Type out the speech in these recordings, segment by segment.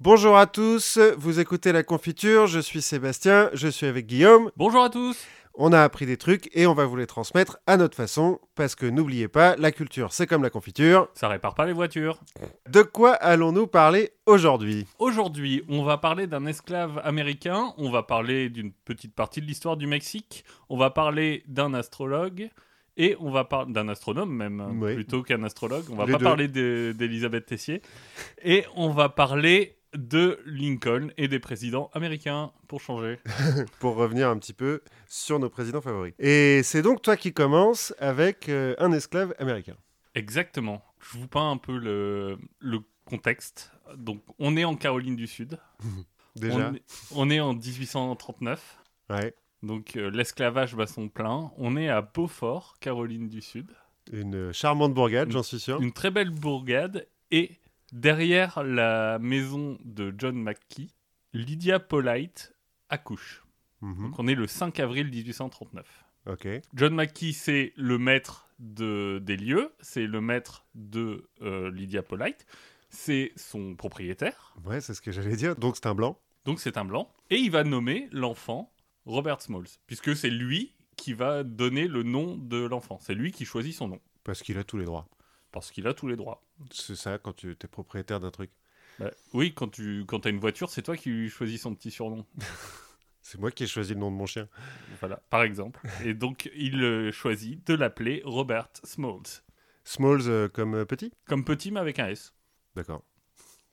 Bonjour à tous, vous écoutez La Confiture, je suis Sébastien, je suis avec Guillaume. Bonjour à tous. On a appris des trucs et on va vous les transmettre à notre façon, parce que n'oubliez pas, la culture c'est comme la confiture. Ça répare pas les voitures. De quoi allons-nous parler aujourd'hui? Aujourd'hui, on va parler d'un esclave américain, on va parler d'une petite partie de l'histoire du Mexique, on va parler d'un astrologue. Et on va parler d'un astronome même, Oui. plutôt qu'un astrologue. On va Les pas deux. parler de- d'Elisabeth Tessier. Et on va parler de Lincoln et des présidents américains, pour changer. Pour revenir un petit peu sur nos présidents favoris. Et c'est donc toi qui commences avec euh, un esclave américain. Exactement. Je vous peins un peu le, le contexte. Donc, on est en Caroline du Sud. Déjà On est, on est en 1839. Ouais. Donc euh, l'esclavage bat son plein. On est à Beaufort, Caroline du Sud. Une charmante bourgade, j'en suis sûr. Une très belle bourgade. Et derrière la maison de John McKee, Lydia Polite accouche. Mhm. Donc on est le 5 avril 1839. Ok. John McKee, c'est le maître de, des lieux, c'est le maître de euh, Lydia Polite, c'est son propriétaire, Ouais, c'est ce que j'allais dire. Donc c'est un blanc. donc c'est un blanc, et il va nommer l'enfant Robert Smalls, puisque c'est lui qui va donner le nom de l'enfant, c'est lui qui choisit son nom, Parce qu'il a tous les droits. Parce qu'il a tous les droits. C'est ça quand tu es propriétaire d'un truc. Bah, oui, quand tu quand as une voiture, c'est toi qui lui choisis son petit surnom. C'est moi qui ai choisi le nom de mon chien. Voilà, par exemple. Et donc, il euh, choisit de l'appeler Robert Smalls. Smalls euh, comme euh, petit? Comme petit, mais avec un S. D'accord.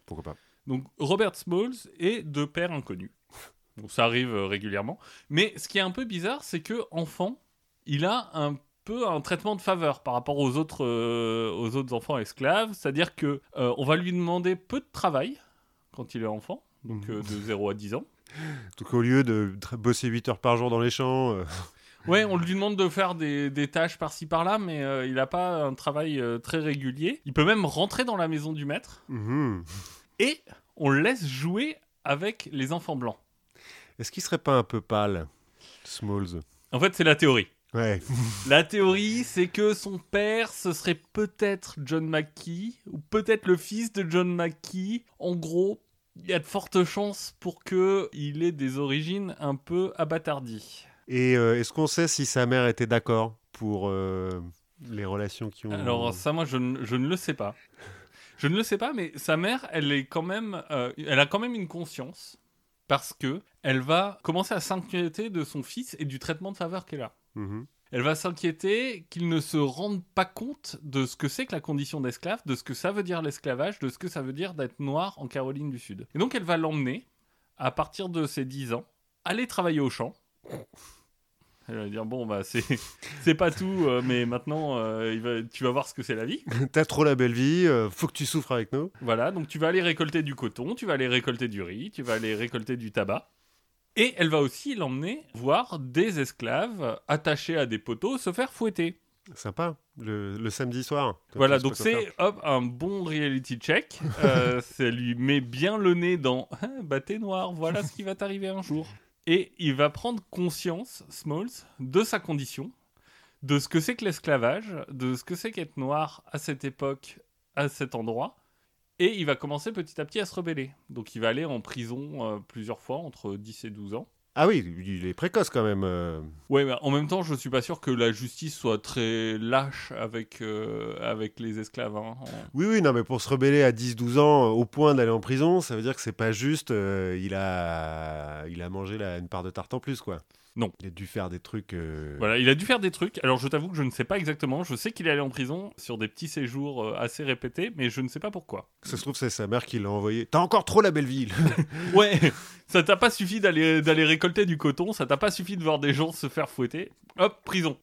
Pourquoi pas? Donc, Robert Smalls est de père inconnu. Donc, ça arrive régulièrement. Mais ce qui est un peu bizarre, c'est que enfant, il a un peu un traitement de faveur par rapport aux autres, euh, aux autres enfants esclaves. C'est-à-dire que euh, on va lui demander peu de travail quand il est enfant, donc euh, de 0 à 10 ans. Donc au lieu de bosser 8 heures par jour dans les champs, Ouais, on lui demande de faire des, des tâches par-ci par-là, mais euh, il n'a pas un travail euh, très régulier. Il peut même rentrer dans la maison du maître mhm. et on le laisse jouer avec les enfants blancs. est-ce qu'il serait pas un peu pâle, Smalls? En fait, c'est la théorie. Ouais. La théorie, c'est que son père, ce serait peut-être John McKee, ou peut-être le fils de John McKee. En gros, il y a de fortes chances pour que il ait des origines un peu abattardies. Et euh, est-ce qu'on sait si sa mère était d'accord pour euh, les relations qui ont... Alors ça, moi, je, ne- je ne le sais pas. Je ne le sais pas, mais sa mère, elle est quand même, euh, elle a quand même une conscience parce que elle va commencer à s'inquiéter de son fils et du traitement de faveur qu'elle a. Mhm. Elle va s'inquiéter qu'il ne se rende pas compte de ce que c'est que la condition d'esclave, de ce que ça veut dire l'esclavage, de ce que ça veut dire d'être noir en Caroline du Sud. Et donc elle va l'emmener, à partir de ses 10 ans, aller travailler au champ. Elle va dire bon bah c'est c'est pas tout, euh, mais maintenant euh, il va- tu vas voir ce que c'est la vie. T'as trop la belle vie, euh, faut que tu souffres avec nous. Voilà, donc tu vas aller récolter du coton, tu vas aller récolter du riz, tu vas aller récolter du tabac. Et elle va aussi l'emmener voir des esclaves attachés à des poteaux se faire fouetter. Sympa, le, le samedi soir. Voilà, donc c'est un bon reality check. Euh, ça lui met bien le nez dans Ah, bah t'es noir, voilà ce qui va t'arriver un jour. Et il va prendre conscience, Smalls, de sa condition, de ce que c'est que l'esclavage, de ce que c'est qu'être noir à cette époque, à cet endroit. Et il va commencer petit à petit à se rebeller. Donc il va aller en prison euh, plusieurs fois, entre 10 et 12 ans. Ah oui, il est précoce quand même. euh. Ouais, mais en même temps, je suis pas sûr que la justice soit très lâche avec, euh, avec les esclaves. hein. Oui, oui, non, mais pour se rebeller à 10-12 ans euh, au point d'aller en prison, ça veut dire que c'est pas juste, euh, il, a... il a mangé la... une part de tarte en plus, quoi. Non. Il a dû faire des trucs... euh, Voilà, il a dû faire des trucs. Alors, je t'avoue que je ne sais pas exactement. Je sais qu'il est allé en prison sur des petits séjours euh, assez répétés, mais je ne sais pas pourquoi. Ça se trouve, c'est sa mère qui l'a envoyé. T'as encore trop la belle ville Ouais, ça t'a pas suffi d'aller récolter du coton, ça t'a pas suffi de voir des gens se faire fouetter. Hop, prison.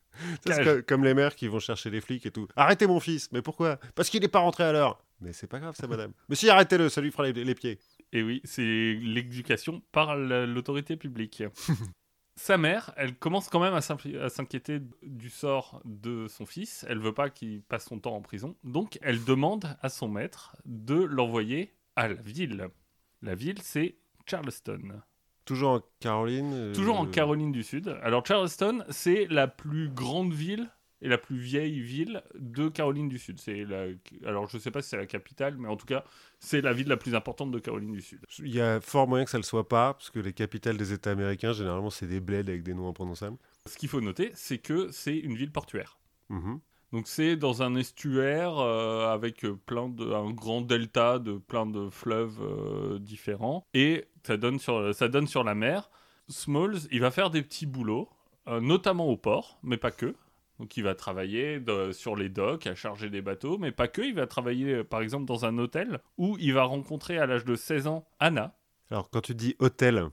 Co- comme les mères qui vont chercher les flics et tout. Arrêtez mon fils, mais pourquoi? Parce qu'il n'est pas rentré à l'heure. Mais c'est pas grave, ça, madame. Mais si, arrêtez-le, ça lui fera les, les pieds. Et oui, c'est l'éducation par la- l'autorité publique. Sa mère, elle commence quand même à s'inquiéter du sort de son fils. Elle veut pas qu'il passe son temps en prison. Donc, elle demande à son maître de l'envoyer à la ville. La ville, c'est Charleston. Toujours en Caroline. euh, Toujours en Caroline du Sud. Alors Charleston, c'est la plus grande ville et la plus vieille ville de Caroline du Sud. C'est la... Alors, je sais pas si c'est la capitale, mais en tout cas, c'est la ville la plus importante de Caroline du Sud. Il y a fort moyen que ça le soit pas, parce que les capitales des États américains, généralement, c'est des bleds avec des noms imprononçables. Ce qu'il faut noter, c'est que c'est une ville portuaire. Mhm. Donc c'est dans un estuaire euh, avec plein de un grand delta de plein de fleuves euh, différents et ça donne sur ça donne sur la mer. Smalls, il va faire des petits boulots, euh, notamment au port, mais pas que. Donc il va travailler de- sur les docks, à charger des bateaux, mais pas que. Il va travailler euh, par exemple dans un hôtel où il va rencontrer à l'âge de 16 ans Anna. Alors, quand tu dis hôtel,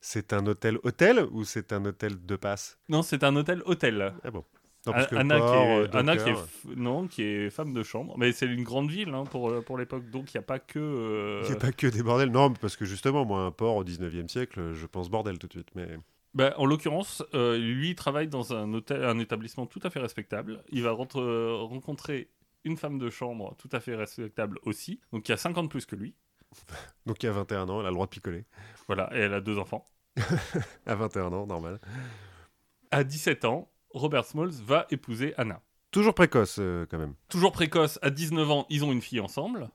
c'est un hôtel hôtel ou c'est un hôtel de passe? Non, c'est un hôtel hôtel. Ah bon. Non, parce que Anna, port, qui est, euh, Anna qui est non, qui est femme de chambre, mais c'est une grande ville hein, pour, pour l'époque, donc il n'y a pas que. euh, Il n'y a pas que des bordels. Non, parce que justement, moi, un port au 19e siècle, je pense bordel tout de suite. Mais Bah, en l'occurrence, euh, lui il travaille dans un, hôtel, un établissement tout à fait respectable. Il va rentre- euh, rencontrer une femme de chambre tout à fait respectable aussi, donc qui a 50 plus que lui. donc il a 21 ans, elle a le droit de picoler. Voilà, et elle a deux enfants. À 21 ans, normal. À 17 ans, Robert Smalls va épouser Anna. Toujours précoce, euh, quand même. Toujours précoce, à 19 ans, ils ont une fille ensemble.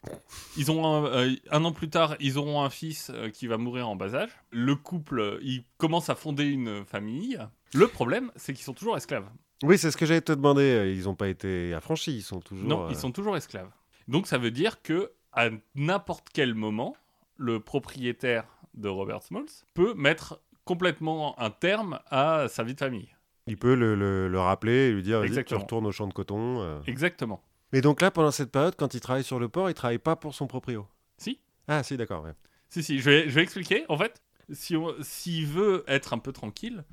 Ils ont un, euh, un an plus tard, ils auront un fils euh, qui va mourir en bas âge. Le couple, euh, il commence à fonder une famille. Le problème, c'est qu'ils sont toujours esclaves. Oui, c'est ce que j'allais te demander. Ils n'ont pas été affranchis, ils sont toujours. Non, ils sont toujours esclaves. Donc ça veut dire que à n'importe quel moment, le propriétaire de Robert Smalls peut mettre complètement un terme à sa vie de famille. Il peut le, le- le rappeler et lui dire tu Exactement. retournes au champ de coton. euh. Exactement. Mais donc là, pendant cette période, quand il travaille sur le port, il travaille pas pour son proprio. Si Ah, si, d'accord. ouais. Si, si, je vais, je vais expliquer. En fait, si s'il veut être un peu tranquille,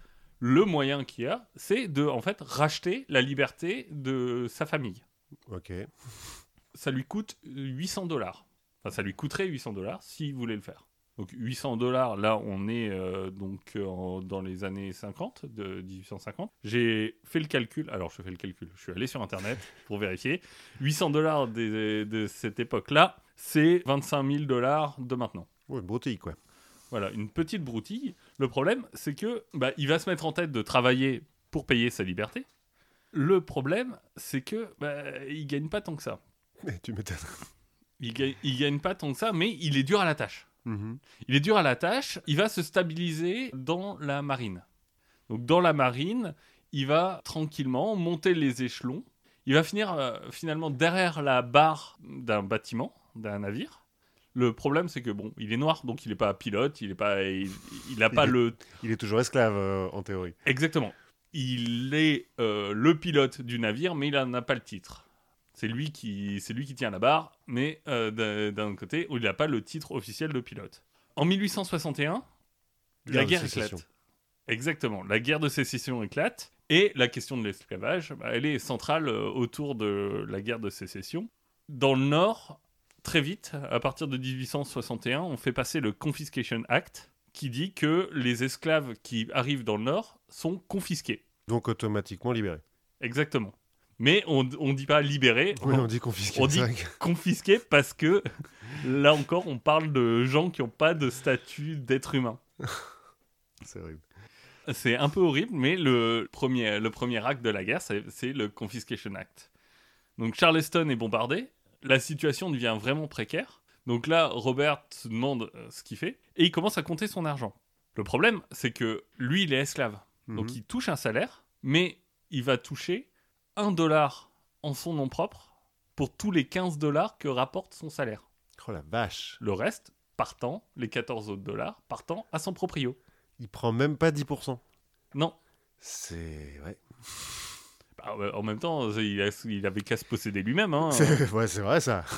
le moyen qu'il y a, c'est de en fait racheter la liberté de sa famille. Ok. Ça lui coûte 800 dollars. Enfin, ça lui coûterait 800 dollars s'il voulait le faire. Donc 800 dollars, là on est euh, donc euh, dans les années 50, de 1850. J'ai fait le calcul, alors je fais le calcul, je suis allé sur internet pour vérifier. 800 dollars de, cette époque-là, c'est 25 000 dollars de maintenant. Ouais, une broutille, quoi. Voilà, une petite broutille. Le problème, c'est que bah, il va se mettre en tête de travailler pour payer sa liberté. Le problème, c'est que bah, il gagne pas tant que ça. Mais tu m'étonnes. Il gagne, il gagne pas tant que ça, mais il est dur à la tâche. Mhm. Il est dur à la tâche. Il va se stabiliser dans la marine. Donc dans la marine, il va tranquillement monter les échelons. Il va finir euh, finalement derrière la barre d'un bâtiment, d'un navire. Le problème, c'est que bon, il est noir, donc il n'est pas pilote, il est pas, il, il a pas Il est- le Il est toujours esclave, euh, en théorie. Exactement. Il est euh, le pilote du navire, mais il n'en a pas le titre. C'est lui qui, c'est lui qui tient la barre, mais euh, d'un côté, où il n'a pas le titre officiel de pilote. En 1861, la Guerre de guerre éclate. Exactement, la guerre de sécession éclate, et la question de l'esclavage, bah, elle est centrale euh, autour de la guerre de sécession. Dans le Nord, très vite, à partir de 1861, on fait passer le Confiscation Act, qui dit que les esclaves qui arrivent dans le Nord sont confisqués. Donc automatiquement libéré. Exactement. Mais on ne dit pas libérés, Oui, on on dit confisqué. on dit- confisqués parce que là encore, on parle de gens qui n'ont pas de statut d'être humain. C'est horrible. C'est un peu horrible, mais le premier, le premier acte de la guerre, c'est c'est le Confiscation Act. Donc Charleston est bombardé, la situation devient vraiment précaire. Donc là, Robert se demande euh, ce qu'il fait, et il commence à compter son argent. Le problème, c'est que lui, il est esclave. Donc Mhm. il touche un salaire, mais il va toucher un dollar en son nom propre pour tous les 15 dollars que rapporte son salaire. Oh la vache. Le reste partant, les 14 autres dollars, partant à son proprio. Il prend même pas 10%. Non, C'est. Ouais. Bah, en même temps, il, a- il avait qu'à se posséder lui-même. hein. C'est ouais, c'est vrai ça.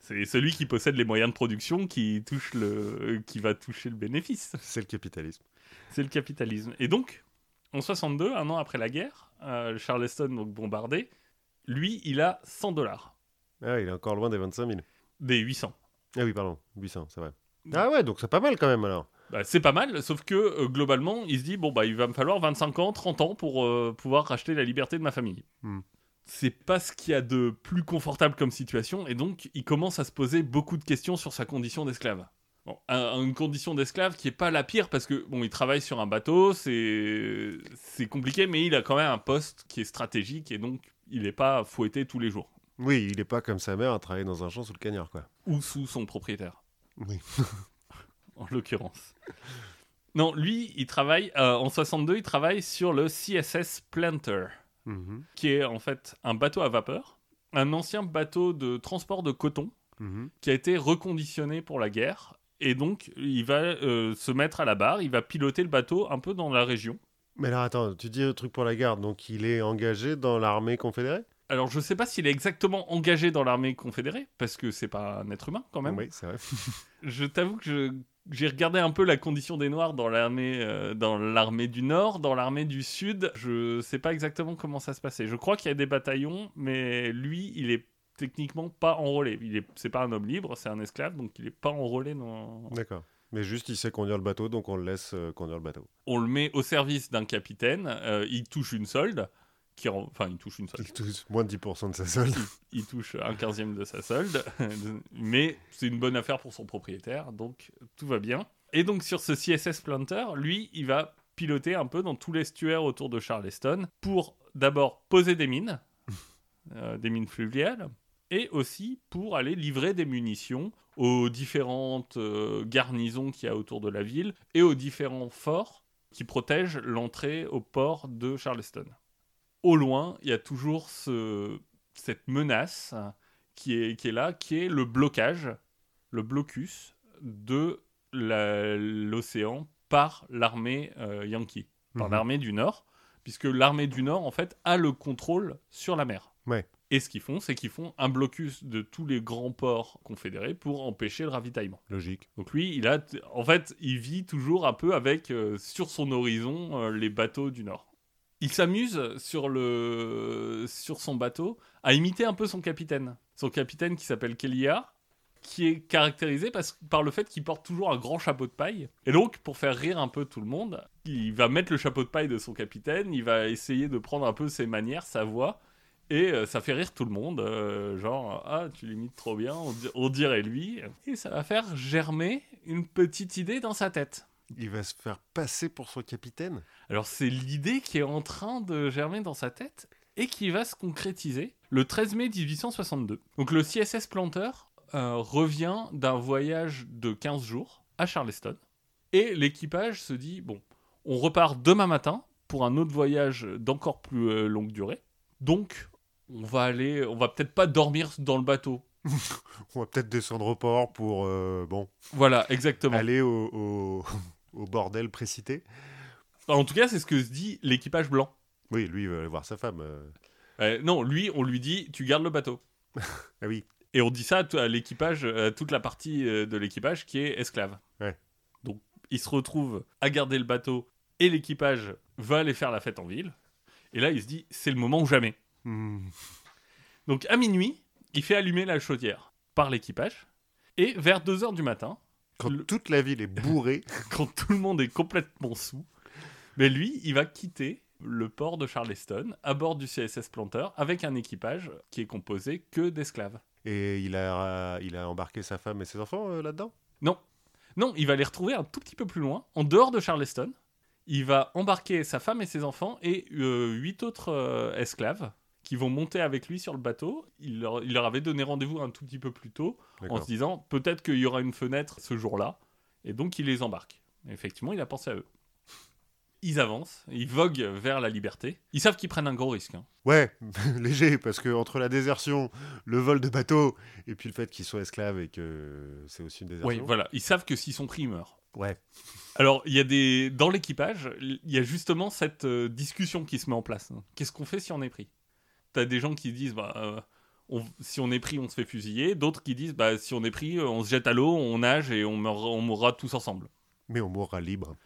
C'est celui qui possède les moyens de production qui, touche le, qui va toucher le bénéfice. C'est le capitalisme. C'est le capitalisme. Et donc, en 62, un an après la guerre, euh, Charleston donc bombardé, lui, il a 100 dollars. Ah, il est encore loin des 25 000. Des 800. Ah oui, pardon, 800, c'est vrai. Ah ouais, donc c'est pas mal quand même alors. Bah, c'est pas mal, sauf que euh, globalement, il se dit bon bah il va me falloir 25 ans, 30 ans pour euh, pouvoir racheter la liberté de ma famille. Hmm. C'est pas ce qu'il y a de plus confortable comme situation, et donc il commence à se poser beaucoup de questions sur sa condition d'esclave. Bon, une condition d'esclave qui est pas la pire parce que bon, il travaille sur un bateau, c'est c'est compliqué, mais il a quand même un poste qui est stratégique et donc il n'est pas fouetté tous les jours Oui, il est pas comme sa mère à travailler dans un champ sous le cagnard, quoi. ou sous son propriétaire, Oui. en l'occurrence. Non, lui, il travaille euh, en 62, il travaille sur le CSS Planter, Mhm, qui est en fait un bateau à vapeur, un ancien bateau de transport de coton mhm. qui a été reconditionné pour la guerre. Et donc, il va euh, se mettre à la barre, il va piloter le bateau un peu dans la région. Mais alors attends, tu dis un truc pour la garde, donc il est engagé dans l'armée confédérée? Alors, je sais pas s'il est exactement engagé dans l'armée confédérée, parce que c'est pas un être humain quand même. Oui, c'est vrai. Je t'avoue que j'ai regardé un peu la condition des Noirs dans l'armée, euh, dans l'armée du Nord, dans l'armée du Sud. Je sais pas exactement comment ça se passait. Je crois qu'il y a des bataillons, mais lui, il est techniquement pas enrôlé. Il est, c'est pas un homme libre, c'est un esclave, donc il est pas enrôlé dans, D'accord. Mais juste, il sait conduire le bateau, donc on le laisse euh, conduire le bateau. on le met au service d'un capitaine, euh, il touche une solde, qui en- enfin il touche une solde, Il touche moins de 10% de sa solde. il touche un quinzième de sa solde, mais c'est une bonne affaire pour son propriétaire, donc tout va bien. Et donc sur ce CSS Planter, lui, il va piloter un peu dans tous les stuaires autour de Charleston pour d'abord poser des mines, euh, des mines fluviales, et aussi pour aller livrer des munitions aux différentes euh, garnisons qu'il y a autour de la ville et aux différents forts qui protègent l'entrée au port de Charleston. Au loin, il y a toujours ce- cette menace qui est, qui est là, qui est le blocage, le blocus de l'océan par l'armée euh, yankee, par Mhm. l'armée du Nord, puisque l'armée du Nord, en fait, a le contrôle sur la mer. Ouais. Et ce qu'ils font, c'est qu'ils font un blocus de tous les grands ports confédérés pour empêcher le ravitaillement. Logique. Donc lui, il a, en fait, il vit toujours un peu avec euh, sur son horizon euh, les bateaux du Nord. Il s'amuse sur le sur son bateau à imiter un peu son capitaine. Son capitaine qui s'appelle Kelia, qui est caractérisé par le fait qu'il porte toujours un grand chapeau de paille. Et donc, pour faire rire un peu tout le monde, il va mettre le chapeau de paille de son capitaine, il va essayer de prendre un peu ses manières, sa voix, et euh, ça fait rire tout le monde. euh, genre, ah, tu l'imites trop bien, on, di- on dirait lui. Et ça va faire germer une petite idée dans sa tête. Il va se faire passer pour son capitaine? Alors c'est l'idée qui est en train de germer dans sa tête et qui va se concrétiser le 13 mai 1862. Donc le CSS Planter euh, revient d'un voyage de 15 jours à Charleston et l'équipage se dit bon, on repart demain matin pour un autre voyage d'encore plus longue durée. Donc on va aller, on va peut-être pas dormir dans le bateau. On va peut-être descendre au port pour, euh, bon, Voilà, exactement. aller au, au, au bordel précité. En tout cas, c'est ce que se dit l'équipage blanc. Oui, lui, il va aller voir sa femme. euh. Euh, non, lui, on lui dit tu gardes le bateau. Ah oui. Et on dit ça à t- à l'équipage, à toute la partie euh, de l'équipage qui est esclave. Ouais. Donc, il se retrouve à garder le bateau et l'équipage va aller faire la fête en ville. Et là, il se dit, c'est le moment ou jamais. Hmm. Donc, à minuit, il fait allumer la chaudière par l'équipage. Et vers 2h du matin, Quand Le- toute la ville est bourrée, quand tout le monde est complètement sous, mais lui, il va quitter le port de Charleston à bord du CSS Planter avec un équipage qui est composé que d'esclaves. et il a, il a embarqué sa femme et ses enfants euh, là-dedans? Non. Non, il va les retrouver un tout petit peu plus loin, en dehors de Charleston. Il va embarquer sa femme et ses enfants et euh, huit autres euh, esclaves qui vont monter avec lui sur le bateau. Il leur, il leur avait donné rendez-vous un tout petit peu plus tôt en se disant peut-être qu'il y aura une fenêtre ce jour-là. Et donc il les embarque. Et effectivement, il a pensé à eux. Ils avancent, ils voguent vers la liberté. Ils savent qu'ils prennent un gros risque. hein. Ouais, léger, parce que entre la désertion, le vol de bateau, et puis le fait qu'ils soient esclaves et que c'est aussi une Oui, désertion. voilà. Ils savent que s'ils sont pris, ils meurent. Ouais. Alors, il y a des dans l'équipage, il y a justement cette euh, discussion qui se met en place. Qu'est-ce qu'on fait si on est pris? T'as des gens qui disent bah euh, on- si on est pris, on se fait fusiller. D'autres qui disent bah si on est pris, euh, on se jette à l'eau, on nage et on, mourra tous ensemble. Mais on mourra libre.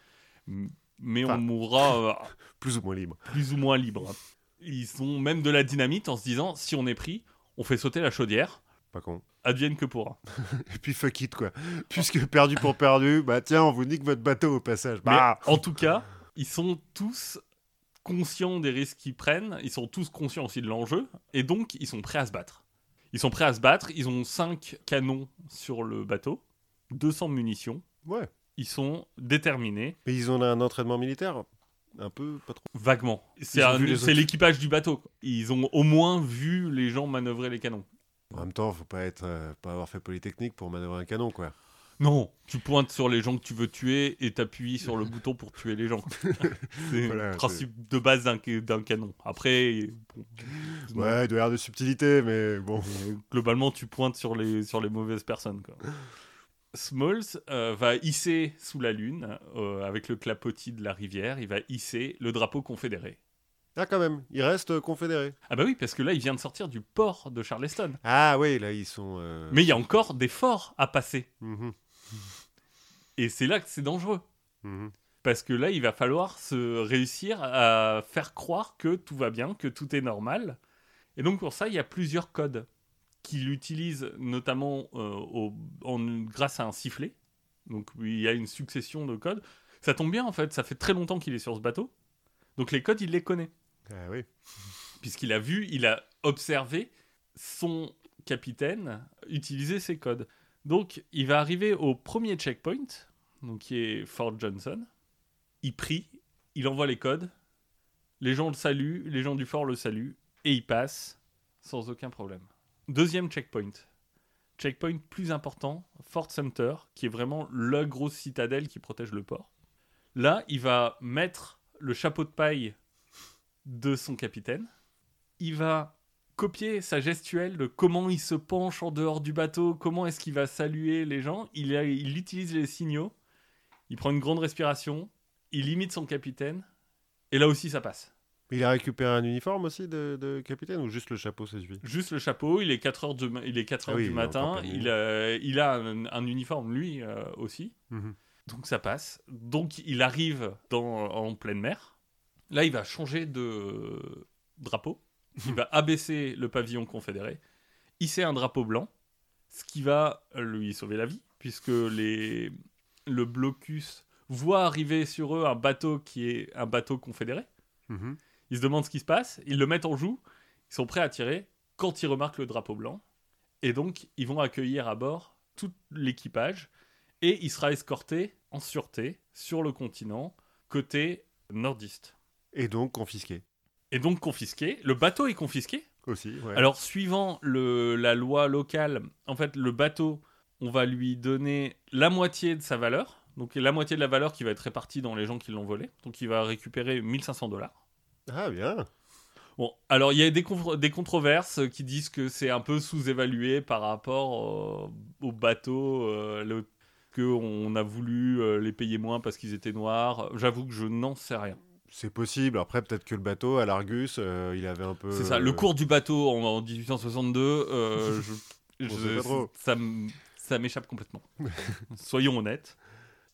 Mais Enfin. on mourra euh, Plus ou moins libre. plus ou moins libre. Ils ont même de la dynamite en se disant si on est pris, on fait sauter la chaudière, Pas con. advienne que pourra. Et puis fuck it, quoi. Puisque perdu pour perdu, bah tiens, on vous nique votre bateau au passage. Mais Bah en tout cas, ils sont tous conscients des risques qu'ils prennent, ils sont tous conscients aussi de l'enjeu, et donc ils sont prêts à se battre. Ils sont prêts à se battre, ils ont cinq canons sur le bateau, 200 munitions. Ouais. Ils sont déterminés, Mais ils ont un entraînement militaire un peu, pas trop. vaguement. C'est l'équipage du bateau. quoi. Ils ont au moins vu les gens manœuvrer les canons. En même temps, faut pas être, euh, pas avoir fait polytechnique pour manœuvrer un canon, quoi. Non, tu pointes sur les gens que tu veux tuer et t'appuies sur le bouton pour tuer les gens. C'est Voilà, le principe de base d'un canon. Après, bon, Ouais, il doit y avoir de subtilité, mais bon. Globalement, tu pointes sur les, sur les mauvaises personnes. Quoi. Smalls euh, va hisser sous la lune, euh, avec le clapotis de la rivière, il va hisser le drapeau confédéré. Ah, quand même, il reste euh, confédéré. Ah bah oui, parce que là, il vient de sortir du port de Charleston. Ah oui, là, ils sont. euh, Mais il y a encore des forts à passer. mhm, Et c'est là que c'est dangereux. mhm. Parce que là, il va falloir se réussir à faire croire que tout va bien, que tout est normal. Et donc pour ça, il y a plusieurs codes qu'il utilise notamment euh, au- en- grâce à un sifflet. Donc il y a une succession de codes. Ça tombe bien en fait, ça fait très longtemps qu'il est sur ce bateau. Donc les codes, il les connaît. Ah oui. Puisqu'il a vu, il a observé son capitaine utiliser ces codes. Donc il va arriver au premier checkpoint, donc qui est Fort Johnson. Il prie, il envoie les codes. Les gens le saluent, les gens du fort le saluent, et il passe sans aucun problème. Deuxième checkpoint. Checkpoint plus important, Fort Sumter, qui est vraiment la grosse citadelle qui protège le port. Là, il va mettre le chapeau de paille de son capitaine. Il va copier sa gestuelle de comment il se penche en dehors du bateau, comment est-ce qu'il va saluer les gens. Il, a- il utilise les signaux. Il prend une grande respiration. Il imite son capitaine. Et là aussi, ça passe. Il a récupéré un uniforme aussi de, de capitaine ou juste le chapeau, ça suffit Juste le chapeau, il est 4 heures, de, il est 4 Ah heures oui, du il matin, il a, il a un, un uniforme lui euh, aussi, Mhm. donc ça passe. Donc il arrive dans, en pleine mer. Là, il va changer de drapeau. Il va abaisser le pavillon confédéré, hisser un drapeau blanc, ce qui va lui sauver la vie, puisque les, le blocus voit arriver sur eux un bateau qui est un bateau confédéré. Mhm. Ils se demandent ce qui se passe, ils le mettent en joue, ils sont prêts à tirer quand ils remarquent le drapeau blanc. Et donc, ils vont accueillir à bord tout l'équipage et il sera escorté en sûreté sur le continent côté nordiste. Et donc confisqué Et donc confisqué. Le bateau est confisqué. aussi. ouais. Alors, suivant le, la loi locale, en fait, le bateau, on va lui donner la moitié de sa valeur. Donc, la moitié de la valeur qui va être répartie dans les gens qui l'ont volé. Donc, il va récupérer 1500 dollars. Ah bien. Bon, alors il y a des, des controverses qui disent que c'est un peu sous-évalué par rapport euh, au bateau, euh, le- que on a voulu euh, les payer moins parce qu'ils étaient noirs. J'avoue que je n'en sais rien. C'est possible. Après, peut-être que le bateau à l'Argus, euh, il avait un peu. C'est ça, le cours du bateau en, en 1862, euh, je, je- ça, m'échappe complètement. Soyons honnêtes.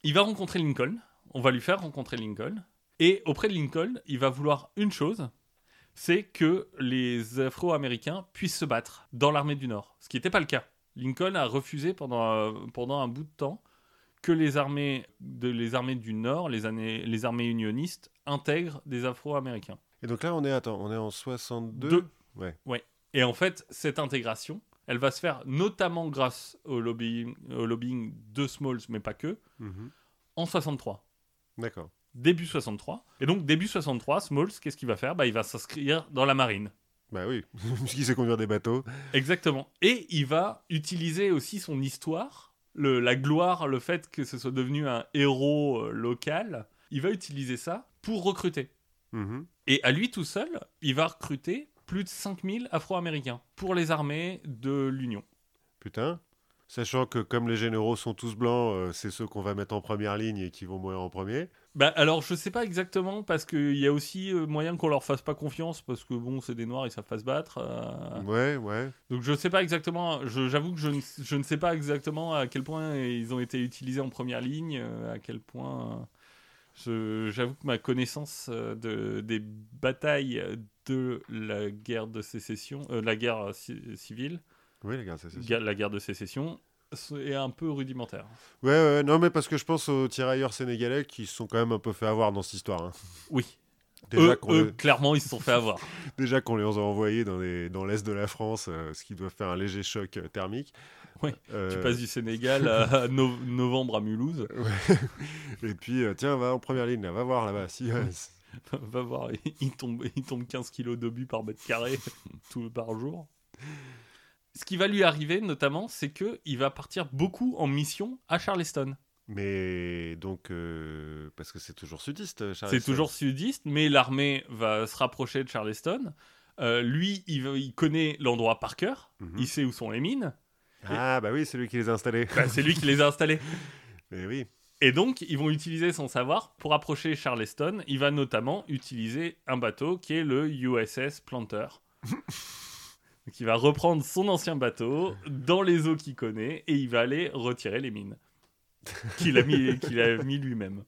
Il va rencontrer Lincoln, on va lui faire rencontrer Lincoln, et auprès de Lincoln, il va vouloir une chose, c'est que les Afro-Américains puissent se battre dans l'armée du Nord, ce qui n'était pas le cas. Lincoln a refusé pendant, euh, pendant un bout de temps que les armées, de, les armées du Nord, les, années, les armées unionistes, intègrent des Afro-Américains. Et donc là, on est, attends, on est en 62 Deux. Ouais. Et en fait, cette intégration, elle va se faire notamment grâce au lobbying, au lobbying de Smalls, mais pas que, Mhm. en 63. D'accord. Début 63. Et donc, début 63, Smalls, qu'est-ce qu'il va faire? Bah, Il va s'inscrire dans la marine. Bah oui, puisqu'il sait conduire des bateaux. Exactement. Et il va utiliser aussi son histoire, le, la gloire, le fait que ce soit devenu un héros euh, local. Il va utiliser ça pour recruter. Mhm. Et à lui tout seul, il va recruter plus de 5000 Afro-Américains pour les armées de l'Union. Putain. Sachant que comme les généraux sont tous blancs, euh, c'est ceux qu'on va mettre en première ligne et qui vont mourir en premier. Bah alors je sais pas exactement parce qu'il y a aussi euh, moyen qu'on leur fasse pas confiance parce que bon c'est des noirs ils savent pas se battre euh, Ouais, ouais. donc je sais pas exactement j'avoue que je ne, je ne sais pas exactement à quel point ils ont été utilisés en première ligne euh, à quel point j'avoue que ma connaissance de, des batailles de la guerre de sécession euh, la guerre ci- civile Oui, la guerre de sécession est un peu rudimentaire Ouais, ouais, non, mais parce que je pense aux tirailleurs sénégalais qui se sont quand même un peu fait avoir dans cette histoire. hein. oui Déjà eux, qu'on eux, les- clairement, ils se sont fait avoir. déjà qu'on les a envoyés dans, les- dans l'est de la France, euh, ce qui doit faire un léger choc euh, thermique. Ouais, Euh, Tu passes du Sénégal à no- novembre à Mulhouse. ouais. Et puis, tiens, va en première ligne, là, va voir là-bas. Si, ouais, Va voir, il tombe, il tombe 15 kilos d'obus par mètre carré tout par jour. Ce qui va lui arriver, notamment, c'est que il va partir beaucoup en mission à Charleston. Mais donc, euh, parce que c'est toujours sudiste, euh, C'est Charleston. toujours sudiste, mais l'armée va se rapprocher de Charleston. Euh, lui, il, connaît l'endroit par cœur. Mhm. Il sait où sont les mines. Ah, bah oui, c'est lui qui les a installés. Bah, c'est lui qui les a installées. Mais oui. Et donc, ils vont utiliser son savoir pour approcher Charleston. Il va notamment utiliser un bateau qui est le USS Planter. Donc, il va reprendre son ancien bateau dans les eaux qu'il connaît et il va aller retirer les mines qu'il a mis, qu'il a mis lui-même.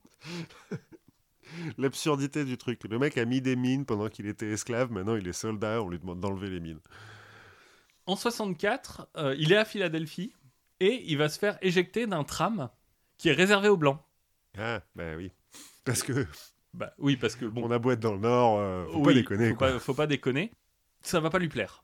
L'absurdité du truc. Le mec a mis des mines pendant qu'il était esclave, maintenant il est soldat, on lui demande d'enlever les mines. En 64, euh, il est à Philadelphie et il va se faire éjecter d'un tram qui est réservé aux blancs. Ah, bah oui. Parce que Bah oui, parce que bon, on a beau être dans le Nord, euh, faut pas oui, déconner. faut quoi. pas, faut pas déconner. Ça va pas lui plaire.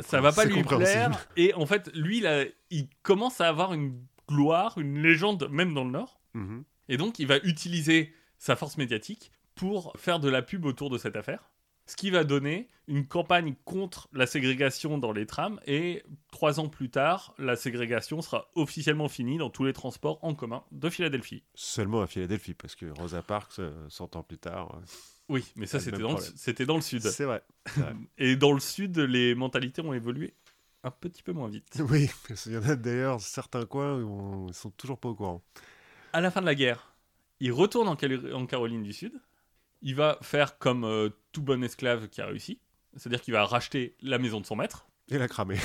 Ça va pas lui plaire. Et en fait, lui, il, commence à avoir une gloire, une légende, même dans le Nord. Mhm. Et donc, il va utiliser sa force médiatique pour faire de la pub autour de cette affaire. Ce qui va donner une campagne contre la ségrégation dans les trams. Et trois ans plus tard, la ségrégation sera officiellement finie dans tous les transports en commun de Philadelphie. Seulement à Philadelphie, parce que Rosa Parks, euh, 100 ans plus tard, euh, Oui, mais ça, c'était dans, le- dans sud. c'est vrai. Et dans le sud, les mentalités ont évolué un petit peu moins vite. Oui, parce qu'il y en a d'ailleurs certains coins où ils sont toujours pas au courant. à la fin de la guerre, il retourne en, Cali- en Caroline du Sud. Il va faire comme euh, tout bon esclave qui a réussi. C'est-à-dire qu'il va racheter la maison de son maître. Et la cramer.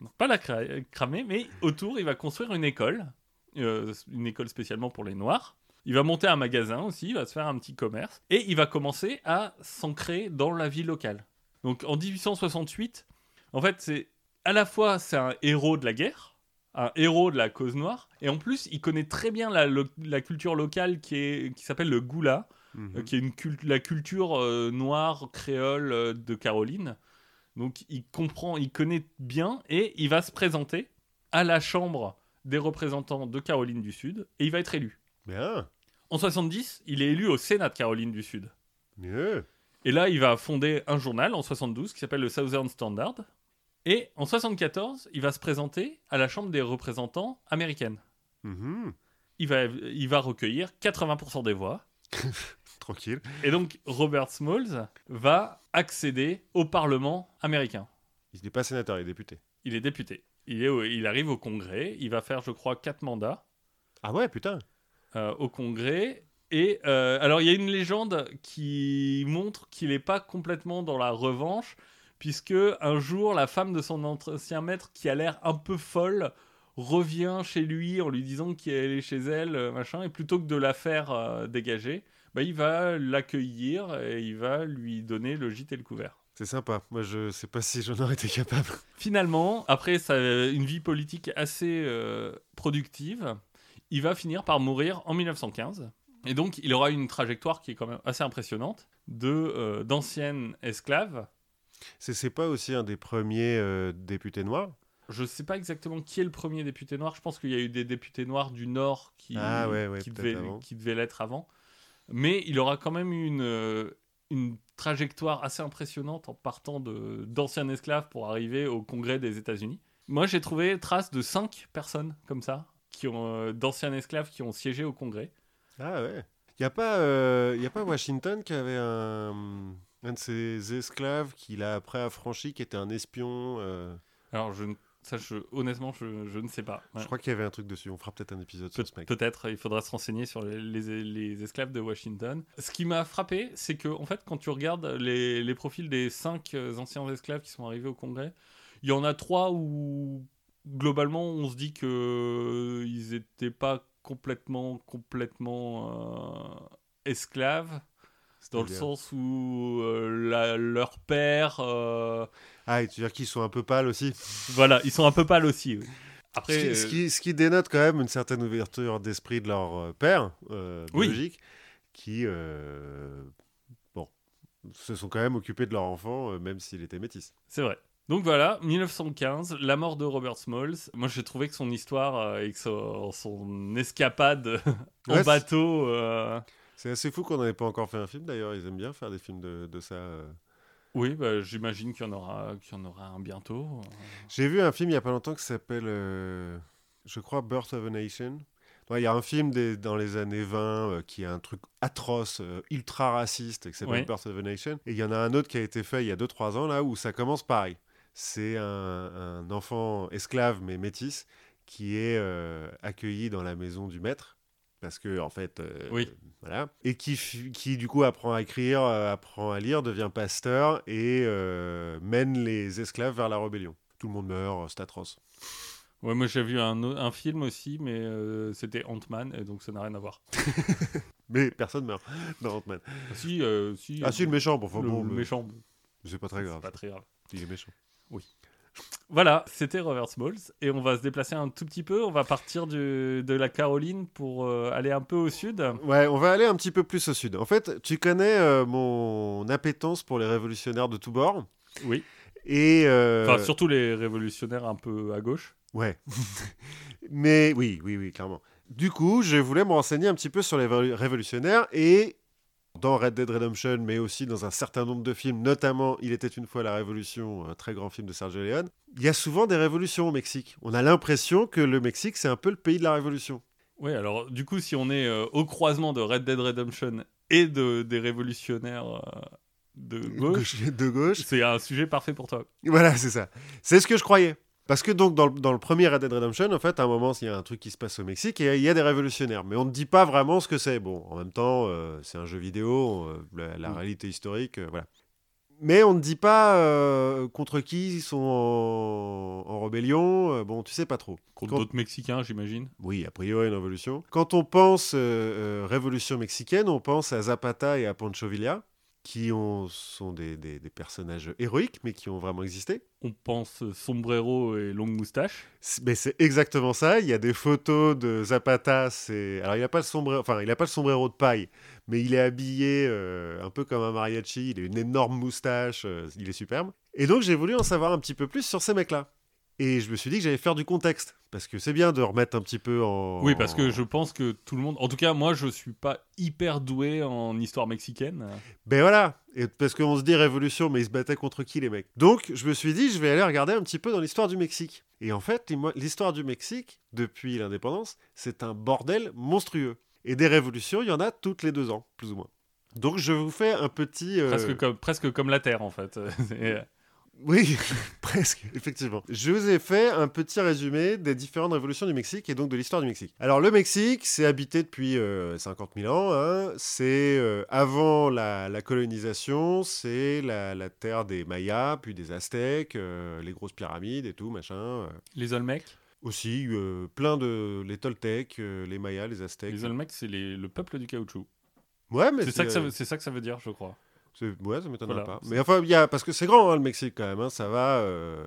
Non, pas la cra- cramer, mais autour, il va construire une école. euh, une école spécialement pour les Noirs. Il va monter un magasin aussi, il va se faire un petit commerce. Et il va commencer à s'ancrer dans la vie locale. Donc en 1868, en fait, c'est à la fois c'est un héros de la guerre, un héros de la cause noire, et en plus, il connaît très bien la, culture locale qui, est, qui s'appelle le goula, Mhm. euh, qui est une la culture euh, noire créole euh, de Caroline. Donc il comprend, il connaît bien et il va se présenter à la Chambre des représentants de Caroline du Sud et il va être élu. Bien, En 70, il est élu au Sénat de Caroline du Sud. mieux. Et là, il va fonder un journal en 72 qui s'appelle le Southern Standard. Et en 74, il va se présenter à la Chambre des représentants américaine. Mhm. Il va, il va recueillir 80% des voix. Tranquille. Et donc, Robert Smalls va accéder au Parlement américain. Il n'est pas sénateur, il est député. Il est député. Il, est il arrive au Congrès. Il va faire, je crois, quatre mandats Ah ouais, putain. Euh, au Congrès. Et euh, alors, il y a une légende qui montre qu'il n'est pas complètement dans la revanche, puisque un jour, la femme de son ancien maître, qui a l'air un peu folle, revient chez lui en lui disant qu'elle est chez elle, euh, machin, et plutôt que de la faire euh, dégager, bah, il va l'accueillir et il va lui donner le gîte et le couvert. C'est sympa. Moi, je sais pas si j'en aurais été capable. Finalement, après sa, une vie politique assez euh, productive, il va finir par mourir en 1915. Et donc, il aura une trajectoire qui est quand même assez impressionnante de euh, d'anciennes esclaves. C'est pas aussi un des premiers euh, députés noirs? Je ne sais pas exactement qui est le premier député noir. Je pense qu'il y a eu des députés noirs du Nord qui, Ah ouais, ouais, qui, peut-être devaient, avant. qui devaient l'être avant. Mais il aura quand même eu une, euh, une trajectoire assez impressionnante en partant de- d'anciens esclaves pour arriver au Congrès des États-Unis. Moi, j'ai trouvé trace de cinq personnes comme ça, qui ont euh, d'anciens esclaves qui ont siégé au Congrès. Ah ouais. Il n'y a, pas, euh, y a pas Washington qui avait un, un de ses esclaves qu'il a après affranchi, qui était un espion euh, Alors, je, ça, je- honnêtement, je, je ne sais pas. Ouais. Je crois qu'il y avait un truc dessus. On fera peut-être un épisode sur Pe- ce mec. Peut-être, il faudra se renseigner sur les, les- les esclaves de Washington. Ce qui m'a frappé, c'est que, en fait, quand tu regardes les, les profils des cinq euh, anciens esclaves qui sont arrivés au Congrès, il y en a trois où, globalement, on se dit que ils n'étaient pas complètement, complètement euh, esclaves. Dans le sens où euh, la- leur père, euh, Ah, et tu veux dire qu'ils sont un peu pâles aussi? Voilà, ils sont un peu pâles aussi. oui. Après, ce, qui, ce euh, qui- ce qui dénote quand même une certaine ouverture d'esprit de leur euh, père, euh, Oui. biologique, qui. euh, Bon, se sont quand même occupés de leur enfant, euh, même s'il était métis. C'est vrai. Donc voilà, 1915, la mort de Robert Smalls. Moi, j'ai trouvé que son histoire euh, et que son, son escapade en Ouais, bateau. euh, C'est assez fou qu'on n'en ait pas encore fait un film d'ailleurs. Ils aiment bien faire des films de, de ça. euh. Oui, bah, j'imagine qu'il y en aura, y en aura un bientôt. J'ai vu un film il y a pas longtemps qui s'appelle, je crois, Birth of a Nation. Ouais, Il y a un film des- dans les années 20 euh, qui a un truc atroce, euh, ultra raciste, qui s'appelle Ouais. Birth of a Nation. Et il y en a un autre qui a été fait il y a 2-3 ans là où ça commence pareil. C'est un, un enfant esclave mais métis qui est euh, accueilli dans la maison du maître parce que en fait euh, Oui. voilà et qui qui du coup apprend à écrire euh, apprend à lire devient pasteur et euh, mène les esclaves vers la rébellion tout le monde meurt c'est atroce Ouais, moi j'ai vu un, film aussi, mais euh, c'était Ant-Man, et donc ça n'a rien à voir. mais personne meurt dans Ant-Man Ah, si, euh, si, ah si le méchant bon, enfin, le bon, le- méchant, c'est pas très c'est grave pas très grave. il est méchant Voilà, c'était Robert Smalls, et on va se déplacer un tout petit peu. On va partir du- de la Caroline pour euh, aller un peu au sud. Ouais, on va aller un petit peu plus au sud. En fait, tu connais euh, mon appétence pour les révolutionnaires de tous bords. Oui. Et euh, Enfin, surtout les révolutionnaires un peu à gauche. Ouais. Mais oui, oui, oui, clairement. Du coup, je voulais me renseigner un petit peu sur les révolu- révolutionnaires et dans Red Dead Redemption, mais aussi dans un certain nombre de films, notamment Il était une fois la Révolution, un très grand film de Sergio Leone, il y a souvent des révolutions au Mexique. On a l'impression que le Mexique, c'est un peu le pays de la Révolution. Oui, alors du coup, si on est euh, au croisement de Red Dead Redemption et de, des révolutionnaires euh, de gauche, de gauche. c'est un sujet parfait pour toi. Voilà, c'est ça. C'est ce que je croyais. Parce que donc dans le, dans le premier Red Dead Redemption, en fait, à un moment, il y a un truc qui se passe au Mexique et il y a des révolutionnaires. Mais on ne dit pas vraiment ce que c'est. Bon, en même temps, euh, c'est un jeu vidéo, euh, la, la Mm. réalité historique, euh, voilà. Mais on ne dit pas euh, contre qui ils sont en, en rébellion. bon, tu sais pas trop. Contre Quand- d'autres Mexicains, j'imagine. Oui, a priori une révolution. Quand on pense révolution mexicaine, on pense à Zapata et à Pancho Villa, qui ont, sont des, des- des personnages héroïques, mais qui ont vraiment existé. On pense sombrero et longue moustache. Mais c'est exactement ça. Il y a des photos de Zapata. C'est alors il a pas le sombrero, enfin il a pas le sombrero de paille, mais il est habillé euh, un peu comme un mariachi. Il a une énorme moustache. euh, il est superbe. Et donc j'ai voulu en savoir un petit peu plus sur ces mecs-là. Et je me suis dit que j'allais faire du contexte parce que c'est bien de remettre un petit peu en. Oui, parce que je pense que tout le monde. En tout cas, moi, je suis pas hyper doué en histoire mexicaine. Ben voilà. Et parce qu'on se dit révolution, mais ils se battaient contre qui les mecs? Donc je me suis dit je vais aller regarder un petit peu dans l'histoire du Mexique. Et en fait l'histoire du Mexique depuis l'indépendance c'est un bordel monstrueux. Et des révolutions il y en a toutes les deux ans plus ou moins. Donc je vous fais un petit. euh, Presque, comme, presque comme la Terre, en fait. Oui, presque, effectivement. Je vous ai fait un petit résumé des différentes révolutions du Mexique et donc de l'histoire du Mexique. Alors, le Mexique, c'est habité depuis euh, 50 000 ans. hein. C'est euh, avant la, la colonisation, c'est la, la terre des Mayas, puis des Aztèques, euh, les grosses pyramides et tout, machin. euh. les Olmecs? Aussi, euh, plein de. les Toltecs, euh, les Mayas, les Aztèques. Les Olmecs, c'est les- le peuple du caoutchouc. Ouais, mais C'est ça, que ça euh, ça que ça veut dire, je crois. Ouais, ça m'étonnerait Voilà. pas. Mais enfin, y a... parce que c'est grand, hein, le Mexique, quand même. hein, ça va. euh,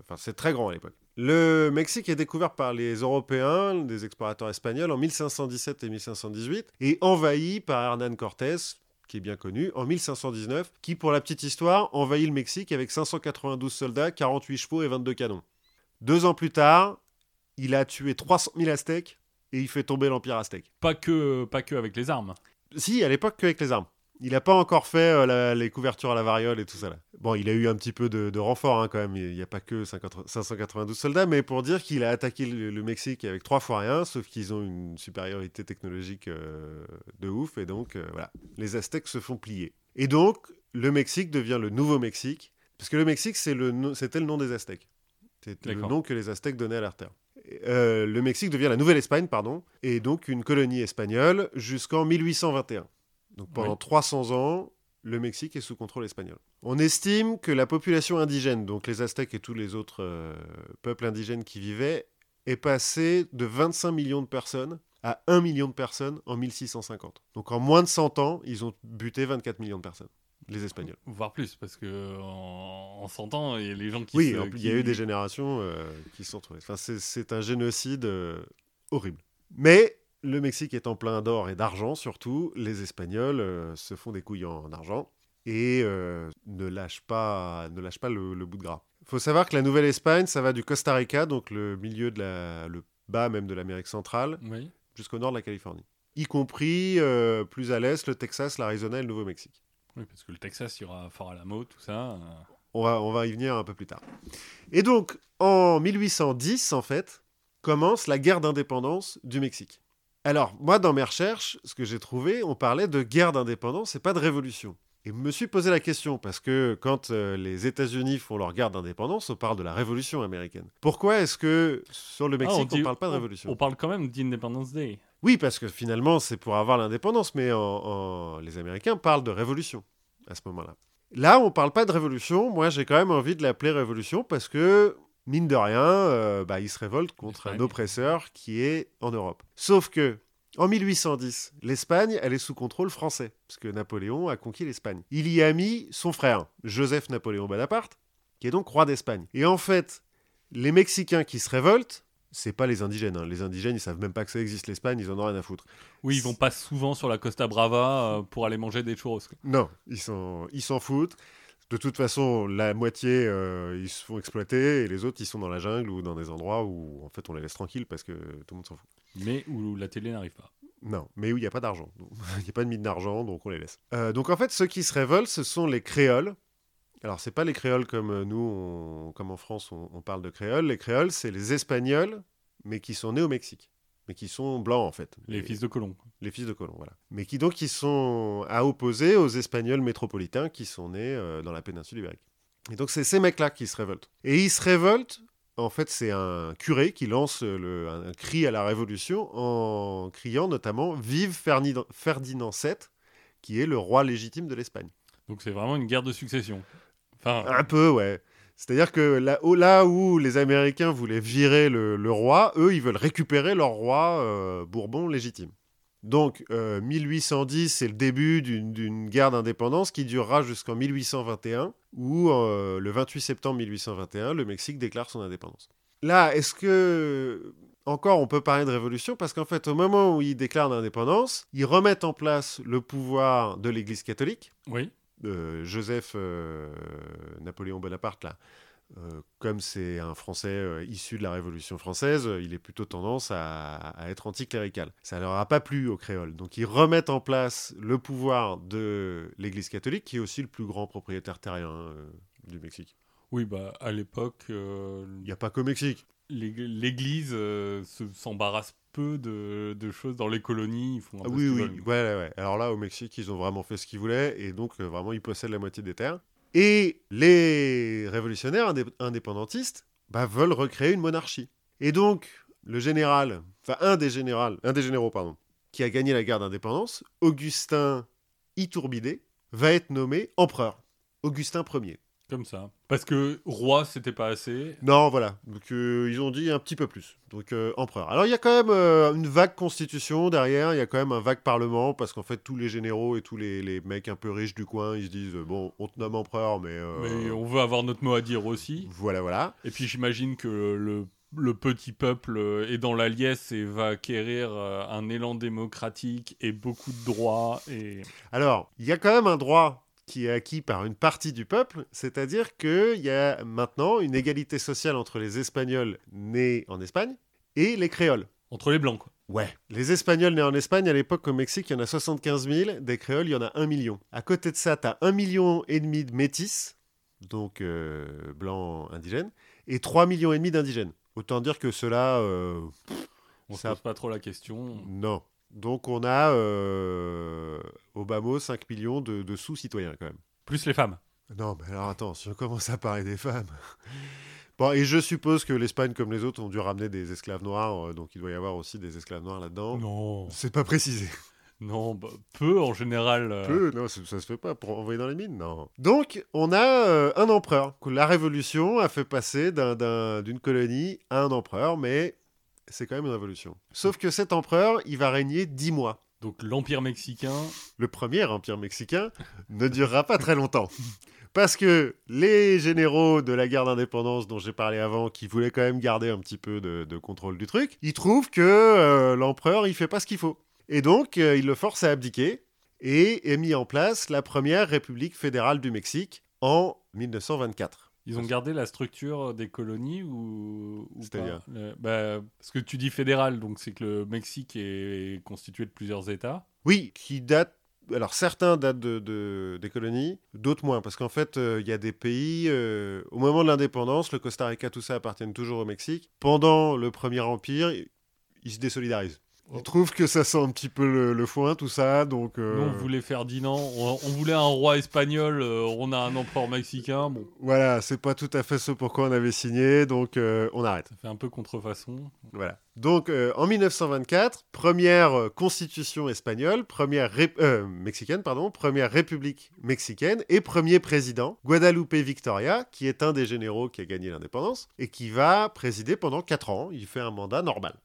Enfin, c'est très grand à l'époque. Le Mexique est découvert par les Européens, des explorateurs espagnols, en 1517 et 1518, et envahi par Hernán Cortés, qui est bien connu, en 1519, qui, pour la petite histoire, envahit le Mexique avec 592 soldats, 48 chevaux et 22 canons. Deux ans plus tard, il a tué 300 000 Aztèques et il fait tomber l'Empire aztèque. Pas que, pas que avec les armes. Si, à l'époque, qu'avec les armes. Il n'a pas encore fait euh, la- les couvertures à la variole et tout ça. Là. Bon, il a eu un petit peu de, de renfort hein, quand même. Il n'y a pas que 50 592 soldats, mais pour dire qu'il a attaqué le, le Mexique avec trois fois rien, sauf qu'ils ont une supériorité technologique euh, de ouf. Et donc, euh, voilà, les Aztèques se font plier. Et donc, le Mexique devient le nouveau Mexique, parce que le Mexique, c'est le no- c'était le nom des Aztèques. C'était le nom que les Aztèques donnaient à leur terre. Le Mexique devient la Nouvelle-Espagne, pardon, et donc une colonie espagnole jusqu'en 1821. Donc pendant Oui. 300 ans, le Mexique est sous contrôle espagnol. On estime que la population indigène, donc les Aztèques et tous les autres euh, peuples indigènes qui vivaient, est passée de 25 millions de personnes à 1 million de personnes en 1650. Donc en moins de 100 ans, ils ont buté 24 millions de personnes, les Espagnols. Voire plus, parce que en, en 100 ans, il y a les gens qui Oui, il qui- y a eu des générations euh, qui se sont trouvées. Enfin, c'est- c'est un génocide euh, horrible. Mais le Mexique est en plein d'or et d'argent, surtout. Les Espagnols euh, se font des couilles en argent. et euh, ne lâche pas, ne lâche pas le, le bout de gras. Il faut savoir que la Nouvelle-Espagne, ça va du Costa Rica, donc le milieu de la, le bas même de l'Amérique centrale, Oui. jusqu'au nord de la Californie. Y compris euh, plus à l'est, le Texas, l'Arizona et le Nouveau-Mexique. Oui, parce que le Texas, il y aura Fort Alamo, tout ça. On va, on va y venir un peu plus tard. Et donc, en 1810, en fait, commence la guerre d'indépendance du Mexique. Alors, moi, dans mes recherches, ce que j'ai trouvé, on parlait de guerre d'indépendance et pas de révolution. Et je me suis posé la question, parce que quand euh, les États-Unis font leur guerre d'indépendance, on parle de la révolution américaine. Pourquoi est-ce que sur le Ah, Mexique, on ne parle pas de révolution? On parle quand même d'Independence Day. Oui, parce que finalement, c'est pour avoir l'indépendance, mais en- en- les Américains parlent de révolution à ce moment-là. Là, on parle pas de révolution. Moi, j'ai quand même envie de l'appeler révolution parce que, mine de rien, euh, bah, ils se révoltent contre un oppresseur qui est en Europe. Sauf que, en 1810, l'Espagne, elle est sous contrôle français, parce que Napoléon a conquis l'Espagne. Il y a mis son frère, Joseph Napoléon Bonaparte, qui est donc roi d'Espagne. Et en fait, les Mexicains qui se révoltent, c'est pas les indigènes. hein. Les indigènes, ils savent même pas que ça existe l'Espagne, ils en ont rien à foutre. Oui, ils vont pas souvent sur la Costa Brava euh, pour aller manger des churros. Non, ils s'en ils s'en foutent. De toute façon, la moitié, euh, ils se font exploiter et les autres, ils sont dans la jungle ou dans des endroits où, en fait, on les laisse tranquilles parce que tout le monde s'en fout. Mais où la télé n'arrive pas. Non, mais où il n'y a pas d'argent. Il n'y a pas de mine d'argent, donc on les laisse. Euh, donc en fait, ceux qui se révoltent, ce sont les créoles. Alors, c'est pas les créoles comme euh, nous, on- comme en France, on, on parle de créoles. Les créoles, c'est les Espagnols, mais qui sont nés au Mexique. Mais qui sont blancs, en fait. Les fils de colons. les fils de colons, voilà. Mais qui donc qui sont à opposer aux Espagnols métropolitains qui sont nés euh, dans la péninsule ibérique. Et donc c'est ces mecs-là qui se révoltent. Et ils se révoltent, en fait c'est un curé qui lance le, un, un cri à la révolution en criant notamment « Vive Ferdinand, Ferdinand VII », qui est le roi légitime de l'Espagne. Donc c'est vraiment une guerre de succession. Enfin, Un peu, ouais. C'est-à-dire que là, où les Américains voulaient virer le, roi, eux, ils veulent récupérer leur roi euh, Bourbon légitime. Donc, euh, 1810, c'est le début d'une d'une guerre d'indépendance qui durera jusqu'en 1821, où euh, le 28 septembre 1821, le Mexique déclare son indépendance. Là, est-ce que encore on peut parler de révolution? Parce qu'en fait, au moment où ils déclarent l'indépendance, ils remettent en place le pouvoir de l'Église catholique oui. Euh, Joseph euh, Napoléon Bonaparte, là, euh, comme c'est un Français euh, issu de la Révolution française, euh, il est plutôt tendance à, à être anticlérical. Ça leur a pas plu aux créoles. Donc ils remettent en place le pouvoir de l'Église catholique, qui est aussi le plus grand propriétaire terrien du Mexique. Oui, bah à l'époque, Il n'y a pas qu'au Mexique. l'ég- l'Église se- s'embarrasse peu de, de choses dans les colonies. Ils font un Ah oui, oui, veulent. ouais, ouais, ouais. Alors là, au Mexique, ils ont vraiment fait ce qu'ils voulaient, et donc euh, vraiment, ils possèdent la moitié des terres. Et les révolutionnaires indép- indépendantistes bah, veulent recréer une monarchie. Et donc, le général, enfin un des généraux, un des généraux, pardon, qui a gagné la guerre d'indépendance, Augustin Iturbide, va être nommé empereur. Augustin Ier. Comme ça. Parce que roi, c'était pas assez. Non, voilà. Donc, euh, ils ont dit un petit peu plus. Donc, euh, empereur. Alors, il y a quand même euh, une vague constitution derrière. Il y a quand même un vague parlement. Parce qu'en fait, tous les généraux et tous les, les mecs un peu riches du coin, ils se disent Bon, on te nomme empereur, mais. Mais on veut avoir notre mot à dire aussi. Voilà, voilà. Et puis j'imagine que le, le petit peuple est dans la liesse et va acquérir un élan démocratique et beaucoup de droits. Et... Alors, il y a quand même un droit qui est acquis par une partie du peuple, c'est-à-dire qu'il y a maintenant une égalité sociale entre les Espagnols nés en Espagne et les créoles. Entre les blancs, quoi. Ouais. Les Espagnols nés en Espagne, à l'époque au Mexique, il y en a 75 000. Des créoles, il y en a 1 million. À côté de ça, tu as 1 million et demi de métis, donc euh, blancs indigènes, et 3 millions et demi d'indigènes. Autant dire que ceux-là, euh, On Ça- se pose pas trop la question. non. Donc on a euh, au bas mot 5 millions de, de sous-citoyens quand même. Plus les femmes. Non, mais alors attends, si on commence à parler des femmes. Bon, et je suppose que l'Espagne, comme les autres, ont dû ramener des esclaves noirs, euh, donc il doit y avoir aussi des esclaves noirs là-dedans. Non. C'est pas précisé. Non, bah, peu en général. euh, Peu, non, ça, ça se fait pas pour envoyer dans les mines, non. Donc, on a euh, un empereur. La Révolution a fait passer d'un- d'un- d'une colonie à un empereur, mais c'est quand même une révolution. Sauf que cet empereur, il va régner dix mois. Donc l'Empire mexicain. Le premier empire mexicain ne durera pas très longtemps. Parce que les généraux de la guerre d'indépendance dont j'ai parlé avant, qui voulaient quand même garder un petit peu de, de contrôle du truc, ils trouvent que euh, l'empereur, il fait pas ce qu'il faut. Et donc, euh, ils le forcent à abdiquer. et est mis en place la première République fédérale du Mexique en 1924. Ils ont gardé la structure des colonies ou, ou C'est-à-dire bah, Parce que tu dis fédéral, donc c'est que le Mexique est constitué de plusieurs États. Oui, qui datent. Alors certains datent de, de- des colonies, d'autres moins, parce qu'en fait, euh, il y a des pays. euh, au moment de l'indépendance, le Costa Rica, tout ça appartiennent toujours au Mexique. Pendant le Premier Empire, ils se désolidarisent. Ils Oh. trouvent que ça sent un petit peu le, le foin, tout ça, donc. euh, Nous, on voulait Ferdinand, on, on voulait un roi espagnol, euh, on a un empereur mexicain. Bon, Voilà, c'est pas tout à fait ce pourquoi on avait signé, donc euh, on arrête. ça fait un peu contrefaçon. Voilà. Donc en 1924, première constitution espagnole, première mexicaine, pardon, première république mexicaine et premier président, Guadalupe Victoria, qui est un des généraux qui a gagné l'indépendance et qui va présider pendant 4 ans. Il fait un mandat normal.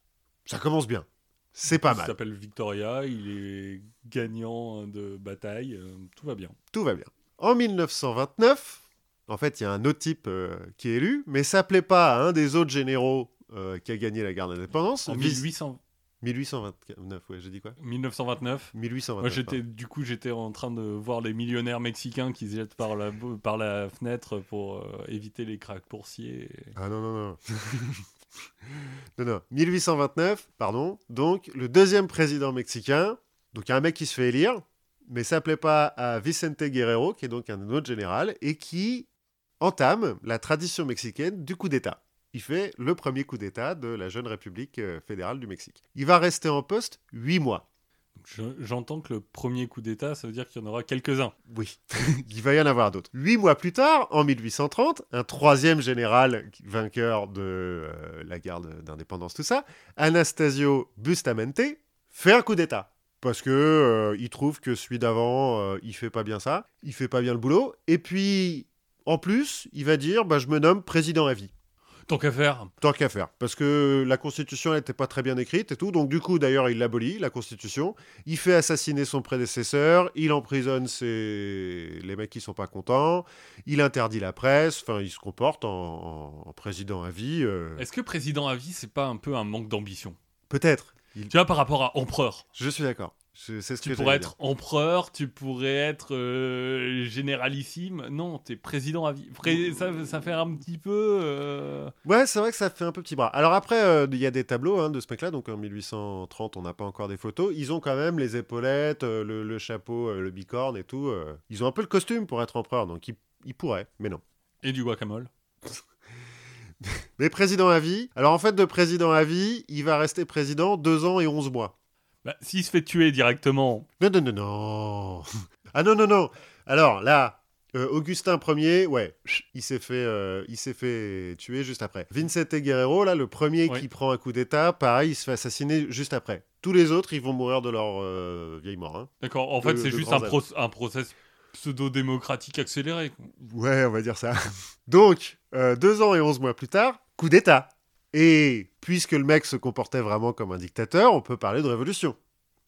Ça commence bien. C'est pas Il mal. s'appelle Victoria, il est gagnant de bataille, euh, tout va bien. Tout va bien. En 1929, en fait, il y a un autre type euh, qui est élu, mais ça plaît pas à un des autres généraux euh, qui a gagné la guerre d'indépendance. En Vis- 1800 1829, ouais, j'ai dit quoi? 1929. 1829. Moi, j'étais, du coup, j'étais en train de voir les millionnaires mexicains qui se jettent par la, par la fenêtre pour euh, éviter les craques boursiers. Ah non, non, non. non, non. 1829, pardon. Donc, le deuxième président mexicain. Donc, il y a un mec qui se fait élire, mais ça plaît pas à Vicente Guerrero, qui est donc un autre général, et qui entame la tradition mexicaine du coup d'État. Il fait le premier coup d'État de la jeune République euh, fédérale du Mexique. Il va rester en poste huit mois. Je- j'entends que le premier coup d'État, ça veut dire qu'il y en aura quelques-uns. Oui, il va y en avoir d'autres. Huit mois plus tard, en 1830, un troisième général vainqueur de euh, la guerre d'indépendance, tout ça, Anastasio Bustamante, fait un coup d'État. Parce que euh, il trouve que celui d'avant, euh, il fait pas bien ça, il fait pas bien le boulot. Et puis, en plus, il va dire, bah, je me nomme président à vie. Tant qu'à faire. Tant qu'à faire. Parce que la Constitution n'était pas très bien écrite et tout. Donc, du coup, d'ailleurs, il l'abolit, la Constitution. Il fait assassiner son prédécesseur. Il emprisonne ses... les mecs qui sont pas contents. Il interdit la presse. Enfin, il se comporte en, en- en président à vie. euh, Est-ce que président à vie, c'est pas un peu un manque d'ambition? Peut-être. Il- Tu vois, par rapport à empereur. Je suis d'accord. Je- ce Tu que pourrais être empereur, tu pourrais être euh, généralissime. Non, t'es président à vie. Pré- ça, ça fait un petit peu. euh. Ouais, c'est vrai que ça fait un peu petit bras. Alors après, euh, il y a des tableaux hein, de ce mec-là. Donc en 1830, on n'a pas encore des photos. Ils ont quand même les épaulettes, le, le chapeau, le bicorne et tout. Ils ont un peu le costume pour être empereur. Donc ils, ils pourraient, mais non. Et du guacamole. Mais président à vie. Alors en fait, de président à vie, il va rester président deux ans et onze mois. Bah, S'il se fait tuer directement, Non, non, non, non. Ah non, non, non. Alors là, euh, Augustin Ier, ouais, il s'est fait, euh, il s'est fait tuer juste après. Vicente Guerrero, là, le premier Oui. qui prend un coup d'État, pareil, il se fait assassiner juste après. Tous les autres, ils vont mourir de leur euh, vieille mort. hein. d'accord. En fait, c'est juste un, process pseudo-démocratique accéléré. Ouais, on va dire ça. Donc, deux ans et onze mois plus tard, coup d'État. Et puisque le mec se comportait vraiment comme un dictateur, on peut parler de révolution.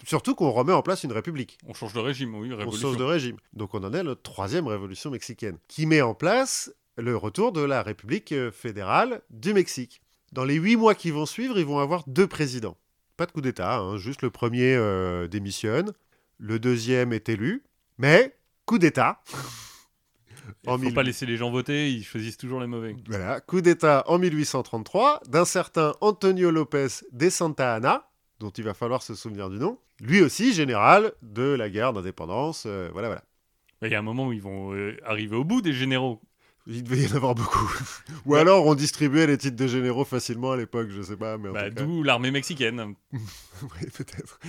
Surtout qu'on remet en place une république. On change de régime, oui, On révolution. change de régime. Donc on en est à notre troisième révolution mexicaine, qui met en place le retour de la République euh, fédérale du Mexique. Dans les huit mois qui vont suivre, ils vont avoir deux présidents. Pas de coup d'État, hein, juste le premier euh, démissionne, le deuxième est élu, mais coup d'État. Il en faut mille- pas laisser les gens voter, ils choisissent toujours les mauvais. Voilà, coup d'État en 1833 d'un certain Antonio López de Santa Anna, dont il va falloir se souvenir du nom, lui aussi général de la guerre d'indépendance. euh, voilà, voilà. Il y a un moment où ils vont euh, arriver au bout des généraux. Il devait y en avoir beaucoup. Ou alors on distribuait les titres de généraux facilement à l'époque, je sais pas, mais Bah, D'où l'armée mexicaine. Oui, peut-être.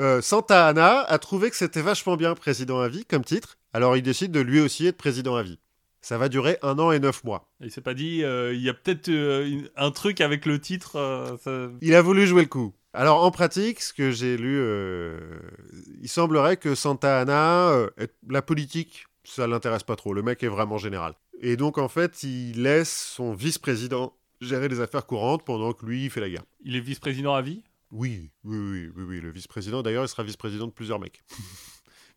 Euh, Santa Anna a trouvé que c'était vachement bien président à vie comme titre, alors il décide de lui aussi être président à vie. Ça va durer un an et neuf mois. Il s'est pas dit, euh, il y a peut-être euh, un truc avec le titre. euh, ça- Il a voulu jouer le coup. Alors en pratique, ce que j'ai lu, il semblerait que Santa Anna, la politique, ça l'intéresse pas trop. Le mec est vraiment général. Et donc en fait, il laisse son vice-président gérer les affaires courantes pendant que lui il fait la guerre. Il est vice-président à vie? Oui, oui, oui, oui, oui. Le vice-président, d'ailleurs, il sera vice-président de plusieurs mecs.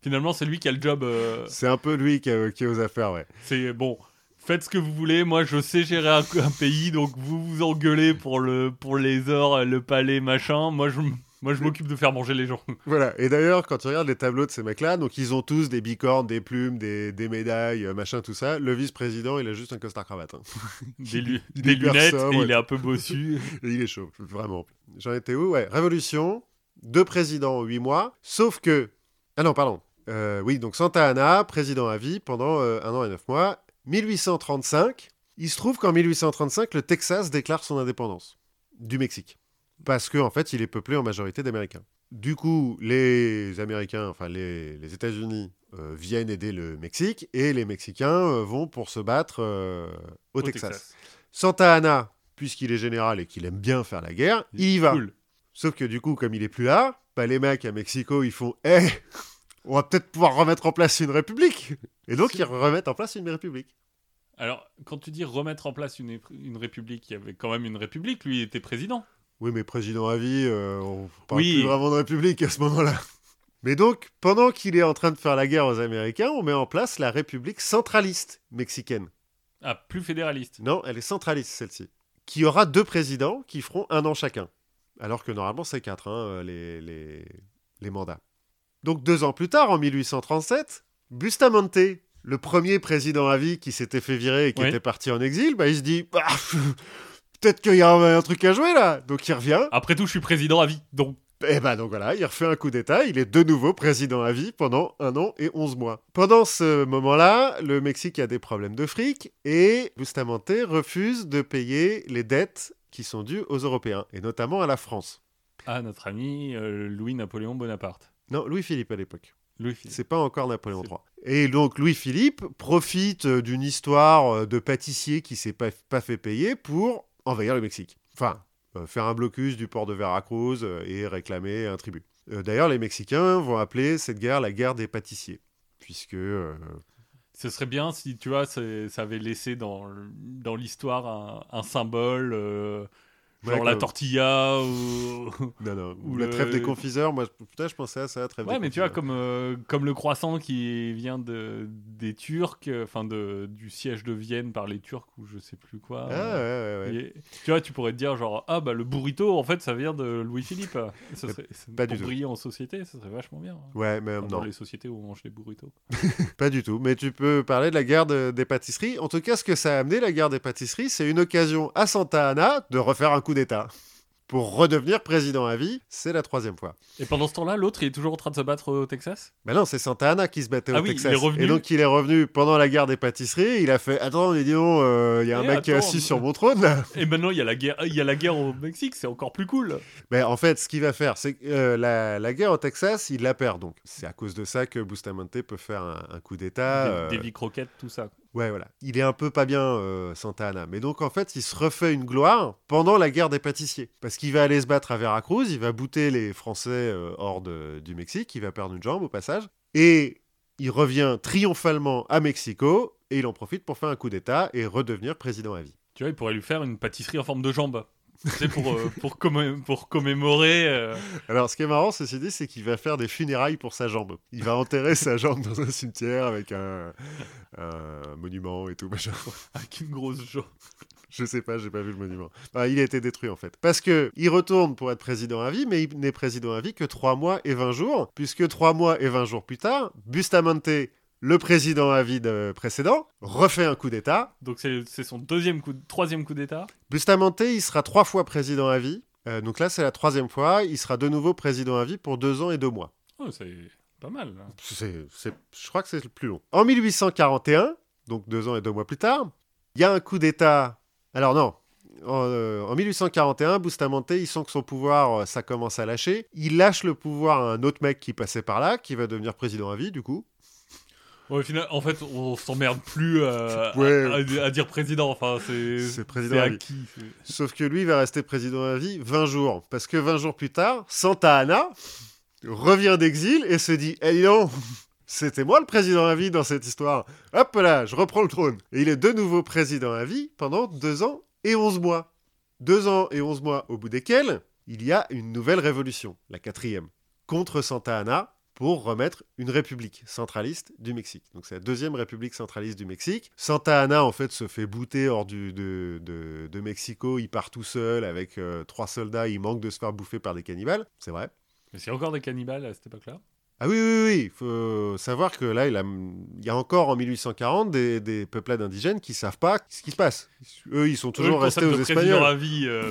Finalement, c'est lui qui a le job. euh, C'est un peu lui qui, a- qui est aux affaires, ouais. c'est bon. Faites ce que vous voulez. Moi, je sais gérer un, un pays, donc vous vous engueulez pour le pour les ors, le palais, machin. Moi, je m- Moi, je m'occupe de faire manger les gens. Voilà. Et d'ailleurs, quand tu regardes les tableaux de ces mecs-là, donc ils ont tous des bicornes, des plumes, des, des médailles, euh, machin, tout ça. Le vice-président, il a juste un costard cravate. hein. Des, lu- il est des hyper lunettes sobre, et il est un peu bossu. Et il est chaud, vraiment. J'en étais où? Ouais, révolution, deux présidents en huit mois, sauf que... Ah non, pardon. Euh, oui, donc Santa Anna, président à vie pendant euh, un an et neuf mois. 1835, il se trouve qu'en 1835, le Texas déclare son indépendance du Mexique. Parce qu'en en fait, il est peuplé en majorité d'Américains. Du coup, les Américains, enfin les, les États-Unis, euh, viennent aider le Mexique et les Mexicains vont pour se battre au, Texas. Santa Anna, puisqu'il est général et qu'il aime bien faire la guerre, il y va. Cool. Sauf que du coup, comme il est plus là, bah, les mecs à Mexico, ils font Eh, on va peut-être pouvoir remettre en place une république. Et donc, ils remettent en place une république. Alors, quand tu dis remettre en place une, une république, il y avait quand même une république, lui il était président. Oui, mais président à vie, euh, on parle Oui. plus vraiment de république à ce moment-là. Mais donc, pendant qu'il est en train de faire la guerre aux Américains, on met en place la république centraliste mexicaine. Ah, plus fédéraliste. Non, elle est centraliste, celle-ci. Qui aura deux présidents qui feront un an chacun. Alors que normalement, c'est quatre, hein, les, les, les mandats. Donc, deux ans plus tard, en 1837, Bustamante, le premier président à vie qui s'était fait virer et qui Oui. était parti en exil, bah, il se dit Bah, Peut-être qu'il y a un, un truc à jouer là. Donc, il revient. Après tout, je suis président à vie, donc Et bah donc voilà, il refait un coup d'État, il est de nouveau président à vie pendant un an et 11 mois. Pendant ce moment-là, le Mexique a des problèmes de fric et Bustamante refuse de payer les dettes qui sont dues aux Européens, et notamment à la France. à notre ami euh, Louis-Napoléon Bonaparte. Non, Louis-Philippe à l'époque. Louis-Philippe. C'est pas encore Napoléon III. Et donc Louis-Philippe profite euh, d'une histoire euh, de pâtissier qui s'est pas, pas fait payer pour envahir le Mexique. Enfin, euh, faire un blocus du port de Veracruz et réclamer un tribut. Euh, D'ailleurs, les Mexicains vont appeler cette guerre la guerre des pâtissiers. Puisque... euh, Ce serait bien si, tu vois, ça avait laissé dans, l'histoire un, un symbole, genre Ouais, la tortilla ou... non, non. Ou la le- trêve des confiseurs, moi, putain, je pensais à ça, la trêve Ouais, des mais tu vois, comme, euh, comme le croissant qui vient de, des Turcs, euh, enfin de, du siège de Vienne par les Turcs ou je sais plus quoi. Ah, euh, ouais, ouais, ouais. et- tu vois, tu pourrais te dire genre, ah bah le burrito, en fait, ça vient de Louis-Philippe. Serait, pas du pour tout. briller en société, ça serait vachement bien. Ouais, mais Enfin, non. Dans les sociétés où on mange des burritos. Pas du tout, mais tu peux parler de la guerre de- des pâtisseries. En tout cas, ce que ça a amené, la guerre des pâtisseries, c'est une occasion à Santa Anna de refaire un coup d'État. Pour redevenir président à vie, c'est la troisième fois. Et pendant ce temps-là, l'autre, il est toujours en train de se battre au Texas? Mais non, c'est Santa Anna qui se battait Ah au oui, il Texas. est revenu. Et donc il est revenu pendant la guerre des pâtisseries. Il a fait Attends, mais dis donc, euh, il y a un Eh, mec qui est assis sur mon trône là. Et maintenant, il y, a la guerre, il y a la guerre au Mexique, c'est encore plus cool. Mais en fait, ce qu'il va faire, c'est que euh, la, la guerre au Texas, il la perd donc. C'est à cause de ça que Bustamante peut faire un, un coup d'État. des, euh, des vies croquettes, tout ça. Ouais, voilà. Il est un peu pas bien, euh, Santa Anna. Mais donc, en fait, il se refait une gloire pendant la guerre des pâtissiers. Parce qu'il va aller se battre à Veracruz, il va bouter les Français euh, hors du Mexique, il va perdre une jambe au passage. Et il revient triomphalement à Mexico, et il en profite pour faire un coup d'État et redevenir président à vie. Tu vois, il pourrait lui faire une pâtisserie en forme de jambe. C'est pour, euh, pour, commé- pour commémorer. euh, Alors, ce qui est marrant, ceci dit, c'est qu'il va faire des funérailles pour sa jambe. Il va enterrer sa jambe dans un cimetière avec un, un monument et tout, machin. avec une grosse jambe. Je sais pas, j'ai pas vu le monument. Bah, il a été détruit en fait. Parce que il retourne pour être président à vie, mais il n'est président à vie que 3 mois et 20 jours, puisque 3 mois et 20 jours plus tard, Bustamante, le président à vie de- précédent, refait un coup d'État. Donc c'est son deuxième coup, troisième coup d'État. Bustamante, il sera trois fois président à vie. Euh, donc là, c'est la troisième fois. Il sera de nouveau président à vie pour 2 ans et 2 mois. Oh, c'est pas mal. c'est- je crois que c'est le plus long. En 1841, donc deux ans et deux mois plus tard, il y a un coup d'État. Alors non, en, euh, en 1841, Bustamante, il sent que son pouvoir, euh, ça commence à lâcher. Il lâche le pouvoir à un autre mec qui passait par là, qui va devenir président à vie, du coup. Ouais, au final, en fait, on s'emmerde plus euh, à- Ouais. à, à dire président. Enfin, c'est président acquis. Sauf que lui il va rester président à vie 20 jours. Parce que 20 jours plus tard, Santa Anna revient d'exil et se dit Eh donc, c'était moi le président à vie dans cette histoire. Hop là, je reprends le trône. Et il est de nouveau président à vie pendant 2 ans et 11 mois. 2 ans et 11 mois au bout desquels il y a une nouvelle révolution, la quatrième, contre Santa Anna. Pour remettre une république centraliste du Mexique. Donc c'est la deuxième république centraliste du Mexique. Santa Anna, en fait, se fait bouter hors de, Mexico. Il part tout seul avec euh, trois soldats. Il manque de se faire bouffer par des cannibales. C'est vrai. Mais a encore des cannibales à cette époque-là? Ah oui, oui, oui. Il faut savoir que là, il, a- il y a encore en 1840 des, des peuplades indigènes qui savent pas ce qui se passe. Eux, ils sont toujours restés aux Espagnols. à vie. euh,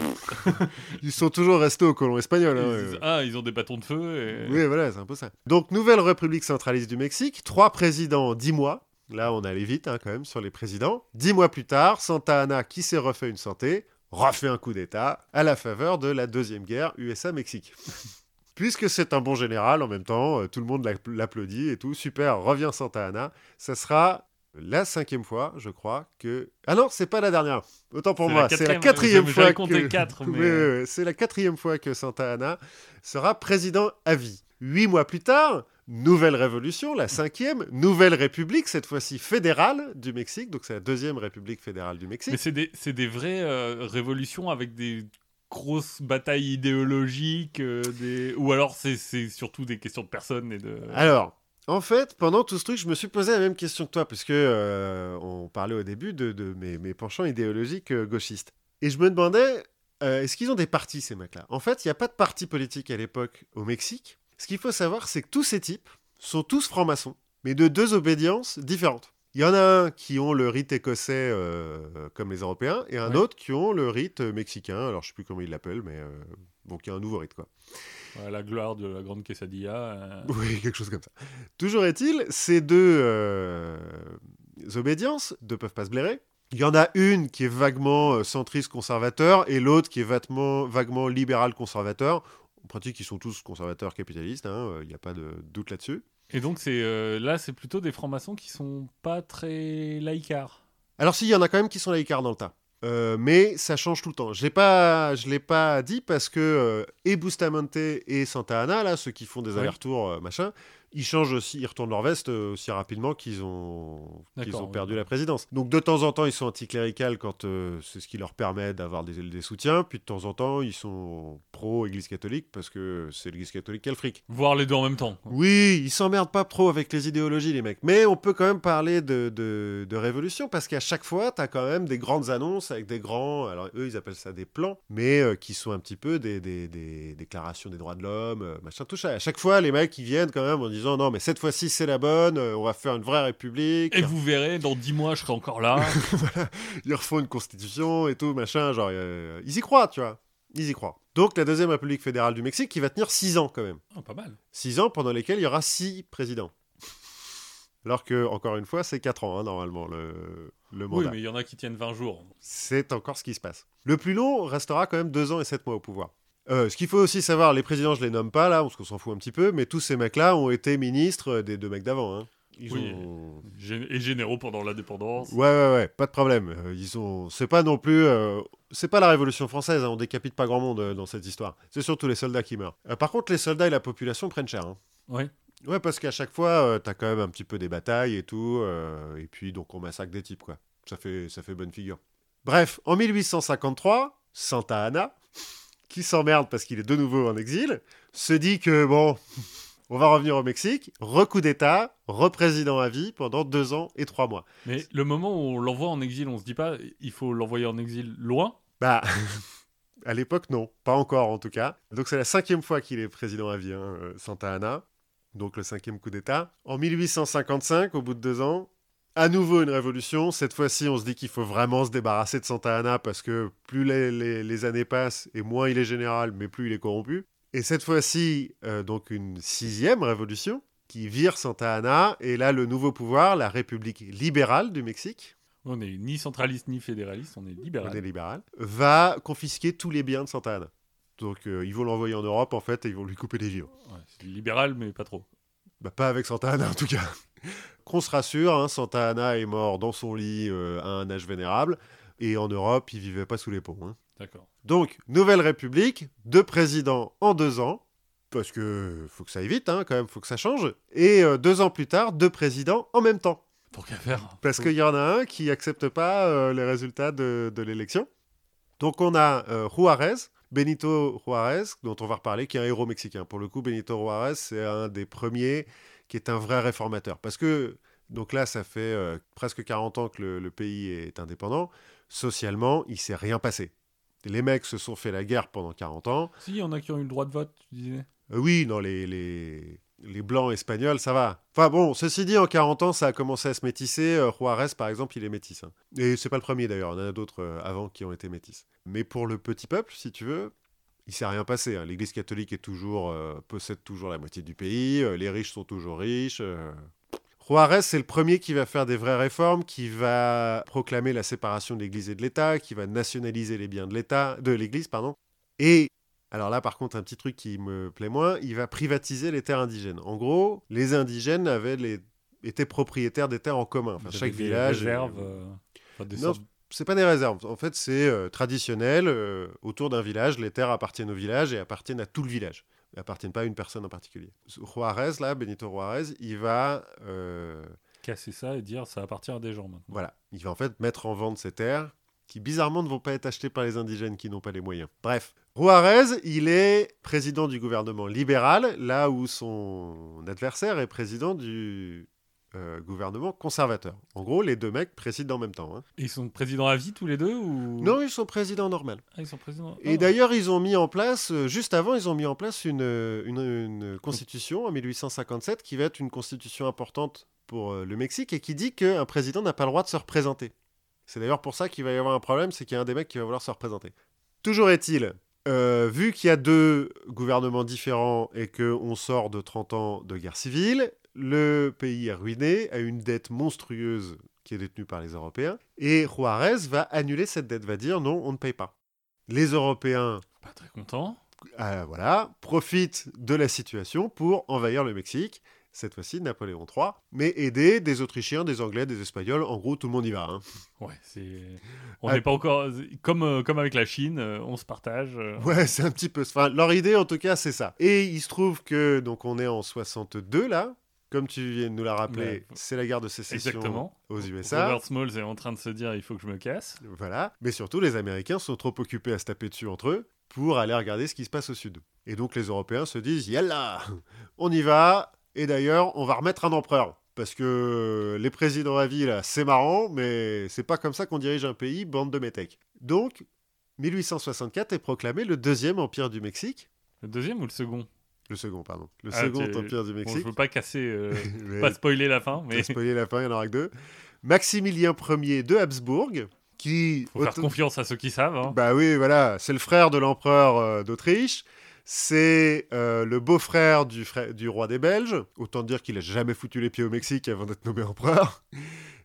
Ils sont toujours restés aux colons espagnols. hein, ouais. ah, ils ont des bâtons de feu. Et... Oui, voilà, c'est un peu ça. Donc, nouvelle République centraliste du Mexique, trois présidents en dix mois. Là, on allait vite hein, quand même sur les présidents. Dix mois plus tard, Santa Anna, qui s'est refait une santé, refait un coup d'État à la faveur de la deuxième guerre USA-Mexique. Puisque c'est un bon général en même temps, euh, tout le monde l'app- l'applaudit et tout. Super, revient Santa Anna. Ça sera la cinquième fois, je crois, que... Ah non, c'est pas la dernière. Autant pour moi, c'est la quatrième, fois que... quatre, mais, euh, c'est la quatrième fois que Santa Anna sera président à vie. Huit mois plus tard, nouvelle révolution, la cinquième, nouvelle république, cette fois-ci fédérale du Mexique. Donc c'est la deuxième république fédérale du Mexique. Mais c'est des, des vraies euh, révolutions avec des grosses batailles idéologiques, euh, ou alors c'est surtout des questions de personnes et de... Alors, en fait, pendant tout ce truc, je me suis posé la même question que toi, puisque euh, on parlait au début de, mes, penchants idéologiques euh, gauchistes. Et je me demandais, est-ce qu'ils ont des partis, ces mecs-là? En fait, il n'y a pas de parti politique à l'époque au Mexique. Ce qu'il faut savoir, c'est que tous ces types sont tous francs-maçons, mais de deux obédiences différentes. Il y en a un qui ont le rite écossais euh, comme les Européens, et un Ouais. autre qui ont le rite mexicain. Alors, je sais plus comment ils l'appellent, mais euh, il y a un nouveau rite, quoi. Ouais, la gloire de la grande quesadilla. euh, Oui, quelque chose comme ça. Toujours est-il, ces deux euh, obédiences ne peuvent pas se blairer. Il y en a une qui est vaguement euh, centriste conservateur et l'autre qui est vaguement, vaguement libéral conservateur. En pratique, ils sont tous conservateurs capitalistes, hein, euh, il n'y a pas de doute là-dessus. Et donc c'est euh, là, c'est plutôt des francs-maçons qui sont pas très laïcards. Alors si, il y en a quand même qui sont laïcards dans le tas. Euh, mais ça change tout le temps. Je l'ai pas, je l'ai pas dit parce que euh, et Bustamante et Santa Anna, là, ceux qui font des allers-retours, machin, ils changent aussi, ils retournent leur veste euh, aussi rapidement qu'ils ont, qu'ils ont oui. perdu la présidence. Donc de temps en temps, ils sont anticléricales quand euh, c'est ce qui leur permet d'avoir des, des soutiens, puis de temps en temps, ils sont pro-Église catholique parce que c'est l'Église catholique qui a le fric. Voir les deux en même temps. Oui, ils s'emmerdent pas trop avec les idéologies, les mecs. Mais on peut quand même parler de, de, de révolution parce qu'à chaque fois, tu as quand même des grandes annonces avec des grands. Alors, eux, ils appellent ça des plans, mais euh, qui sont un petit peu des, des, des déclarations des droits de l'homme, machin, tout ça. À chaque fois, les mecs, ils viennent quand même en disant non, mais cette fois-ci, c'est la bonne, euh, on va faire une vraie république. Et vous verrez, dans 10 mois, je serai encore là. Ils refont une constitution et tout, machin. Genre, euh, ils y croient, tu vois. Ils y croient. Donc, la deuxième république fédérale du Mexique qui va tenir six ans quand même. Ah, pas mal. Six ans pendant lesquels il y aura six présidents. Alors que, encore une fois, c'est quatre ans, hein, normalement, le, le Oui, mandat. mais il y en a qui tiennent 20 jours. C'est encore ce qui se passe. Le plus long restera quand même deux ans et sept mois au pouvoir. Euh, ce qu'il faut aussi savoir, les présidents, je les nomme pas là, parce qu'on s'en fout un petit peu, mais tous ces mecs-là ont été ministres des deux mecs d'avant. hein. Ils Oui. ont... Et généraux pendant l'indépendance. Ouais, ouais, ouais, pas de problème. Euh, ils ont... C'est pas non plus... euh, C'est pas la Révolution française, hein, on décapite pas grand monde euh, dans cette histoire. C'est surtout les soldats qui meurent. Euh, par contre, les soldats et la population prennent cher. hein. Ouais. Ouais, parce qu'à chaque fois, euh, t'as quand même un petit peu des batailles et tout, euh, et puis donc on massacre des types, quoi. Ça fait, ça fait bonne figure. Bref, en 1853, Santa Anna, qui s'emmerde parce qu'il est de nouveau en exil, se dit que bon, on va revenir au Mexique, recoup d'État, représident à vie pendant deux ans et trois mois. Mais le moment où on l'envoie en exil, on se dit pas, il faut l'envoyer en exil loin? Bah, à l'époque, non. Pas encore, en tout cas. Donc, c'est la cinquième fois qu'il est président à vie, hein, euh, Santa Anna. Donc, le cinquième coup d'État. En 1855, au bout de deux ans, à nouveau une révolution. Cette fois-ci, on se dit qu'il faut vraiment se débarrasser de Santa Anna parce que plus les, les- les années passent et moins il est général, mais plus il est corrompu. Et cette fois-ci, euh, donc une sixième révolution qui vire Santa Anna. Et là, le nouveau pouvoir, la République libérale du Mexique, On n'est ni centraliste ni fédéraliste, on est on libéral. est libéral, va confisquer tous les biens de Santa Anna. Donc euh, ils vont l'envoyer en Europe en fait et ils vont lui couper les vivres. Ouais, c'est libéral, mais pas trop. Bah, pas avec Santa Anna en tout cas. Qu'on se rassure, hein, Santa Anna est mort dans son lit euh, à un âge vénérable et en Europe il vivait pas sous les ponts. hein. D'accord. Donc nouvelle république, deux présidents en deux ans. Parce que faut que ça aille vite, hein, quand même, faut que ça change. Et euh, deux ans plus tard, deux présidents en même temps. Tant qu'à faire? Parce qu'il y en a un qui accepte pas euh, les résultats de, de l'élection. Donc on a euh, Juarez, Benito Juarez, dont on va reparler, qui est un héros mexicain. Pour le coup, Benito Juarez, c'est un des premiers qui est un vrai réformateur. Parce que, donc là, ça fait euh, presque 40 ans que le, le pays est indépendant. Socialement, il s'est rien passé. Les mecs se sont fait la guerre pendant 40 ans. Si, il y en a qui ont eu le droit de vote, tu disais. Euh, oui, non, les, les, les blancs espagnols, ça va. Enfin bon, ceci dit, en 40 ans, ça a commencé à se métisser. Euh, Juarez, par exemple, il est métis. hein. Et c'est pas le premier d'ailleurs, il y en a d'autres avant qui ont été métis. Mais pour le petit peuple, si tu veux, il s'est rien passé. hein. L'Église catholique est toujours, euh, possède toujours la moitié du pays, euh, les riches sont toujours riches. euh. Juarez, c'est le premier qui va faire des vraies réformes, qui va proclamer la séparation de l'Église et de l'État, qui va nationaliser les biens de l'État, de l'Église, pardon. Et alors là, par contre, un petit truc qui me plaît moins, il va privatiser les terres indigènes. En gros, les indigènes avaient les... étaient propriétaires des terres en commun. Enfin, chaque village. réserves, euh, enfin, des Non, sortes- C'est pas des réserves. En fait, c'est euh, traditionnel. euh, autour d'un village, les terres appartiennent au village et appartiennent à tout le village. Elles appartiennent pas à une personne en particulier. Juarez, là, Benito Juarez, il va, euh, casser ça et dire ça appartient à des gens maintenant. voilà, il va en fait mettre en vente ces terres qui bizarrement ne vont pas être achetées par les indigènes qui n'ont pas les moyens. Bref, Juarez, il est président du gouvernement libéral, là où son adversaire est président du euh, gouvernement conservateur. En gros, les deux mecs président en même temps. hein. Ils sont présidents à vie tous les deux ou? Non, ils sont présidents normal. Ah, ils sont présidents. Et Ah. d'ailleurs, ils ont mis en place, euh, juste avant, ils ont mis en place une, euh, une, une constitution en 1857 qui va être une constitution importante pour euh, le Mexique et qui dit qu'un président n'a pas le droit de se représenter. C'est d'ailleurs pour ça qu'il va y avoir un problème, c'est qu'il y a un des mecs qui va vouloir se représenter. Toujours est-il, euh, vu qu'il y a deux gouvernements différents et qu'on sort de 30 ans de guerre civile, le pays est ruiné, a une dette monstrueuse qui est détenue par les Européens, et Juarez va annuler cette dette, va dire non, on ne paye pas. Les Européens Pas très content. euh, voilà, profitent de la situation pour envahir le Mexique, cette fois-ci Napoléon III, mais aider des Autrichiens, des Anglais, des Espagnols, en gros tout le monde y va. hein. Ouais, c'est. On Ah. n'est pas encore. Comme, euh, comme avec la Chine, euh, on se partage. euh. Ouais, c'est un petit peu... Enfin, leur idée en tout cas c'est ça. Et il se trouve que, donc on est en 62 là, comme tu viens de nous la rappeler, Ouais. c'est la guerre de sécession Exactement. aux USA. Robert Smalls est en train de se dire il faut que je me casse. Voilà. Mais surtout, les Américains sont trop occupés à se taper dessus entre eux pour aller regarder ce qui se passe au sud. Et donc, les Européens se disent Yalla On y va Et d'ailleurs, on va remettre un empereur. Parce que les présidents à vie, là, c'est marrant, mais c'est pas comme ça qu'on dirige un pays, bande de métèques. Donc, 1864 est proclamé le deuxième empire du Mexique. Le deuxième ou le second? Le second, pardon. Le Ah, second empire du Bon, je Mexique. veux pas casser. euh, Mais- pas spoiler la fin, mais spoilé la fin, il y en aura que deux. Maximilien Ier de Habsbourg, qui... faut faire auto- confiance à ceux qui savent. hein. Bah oui, voilà, c'est le frère de l'empereur euh, d'Autriche. C'est euh, le beau-frère du, du roi des Belges. Autant dire qu'il a jamais foutu les pieds au Mexique avant d'être nommé empereur.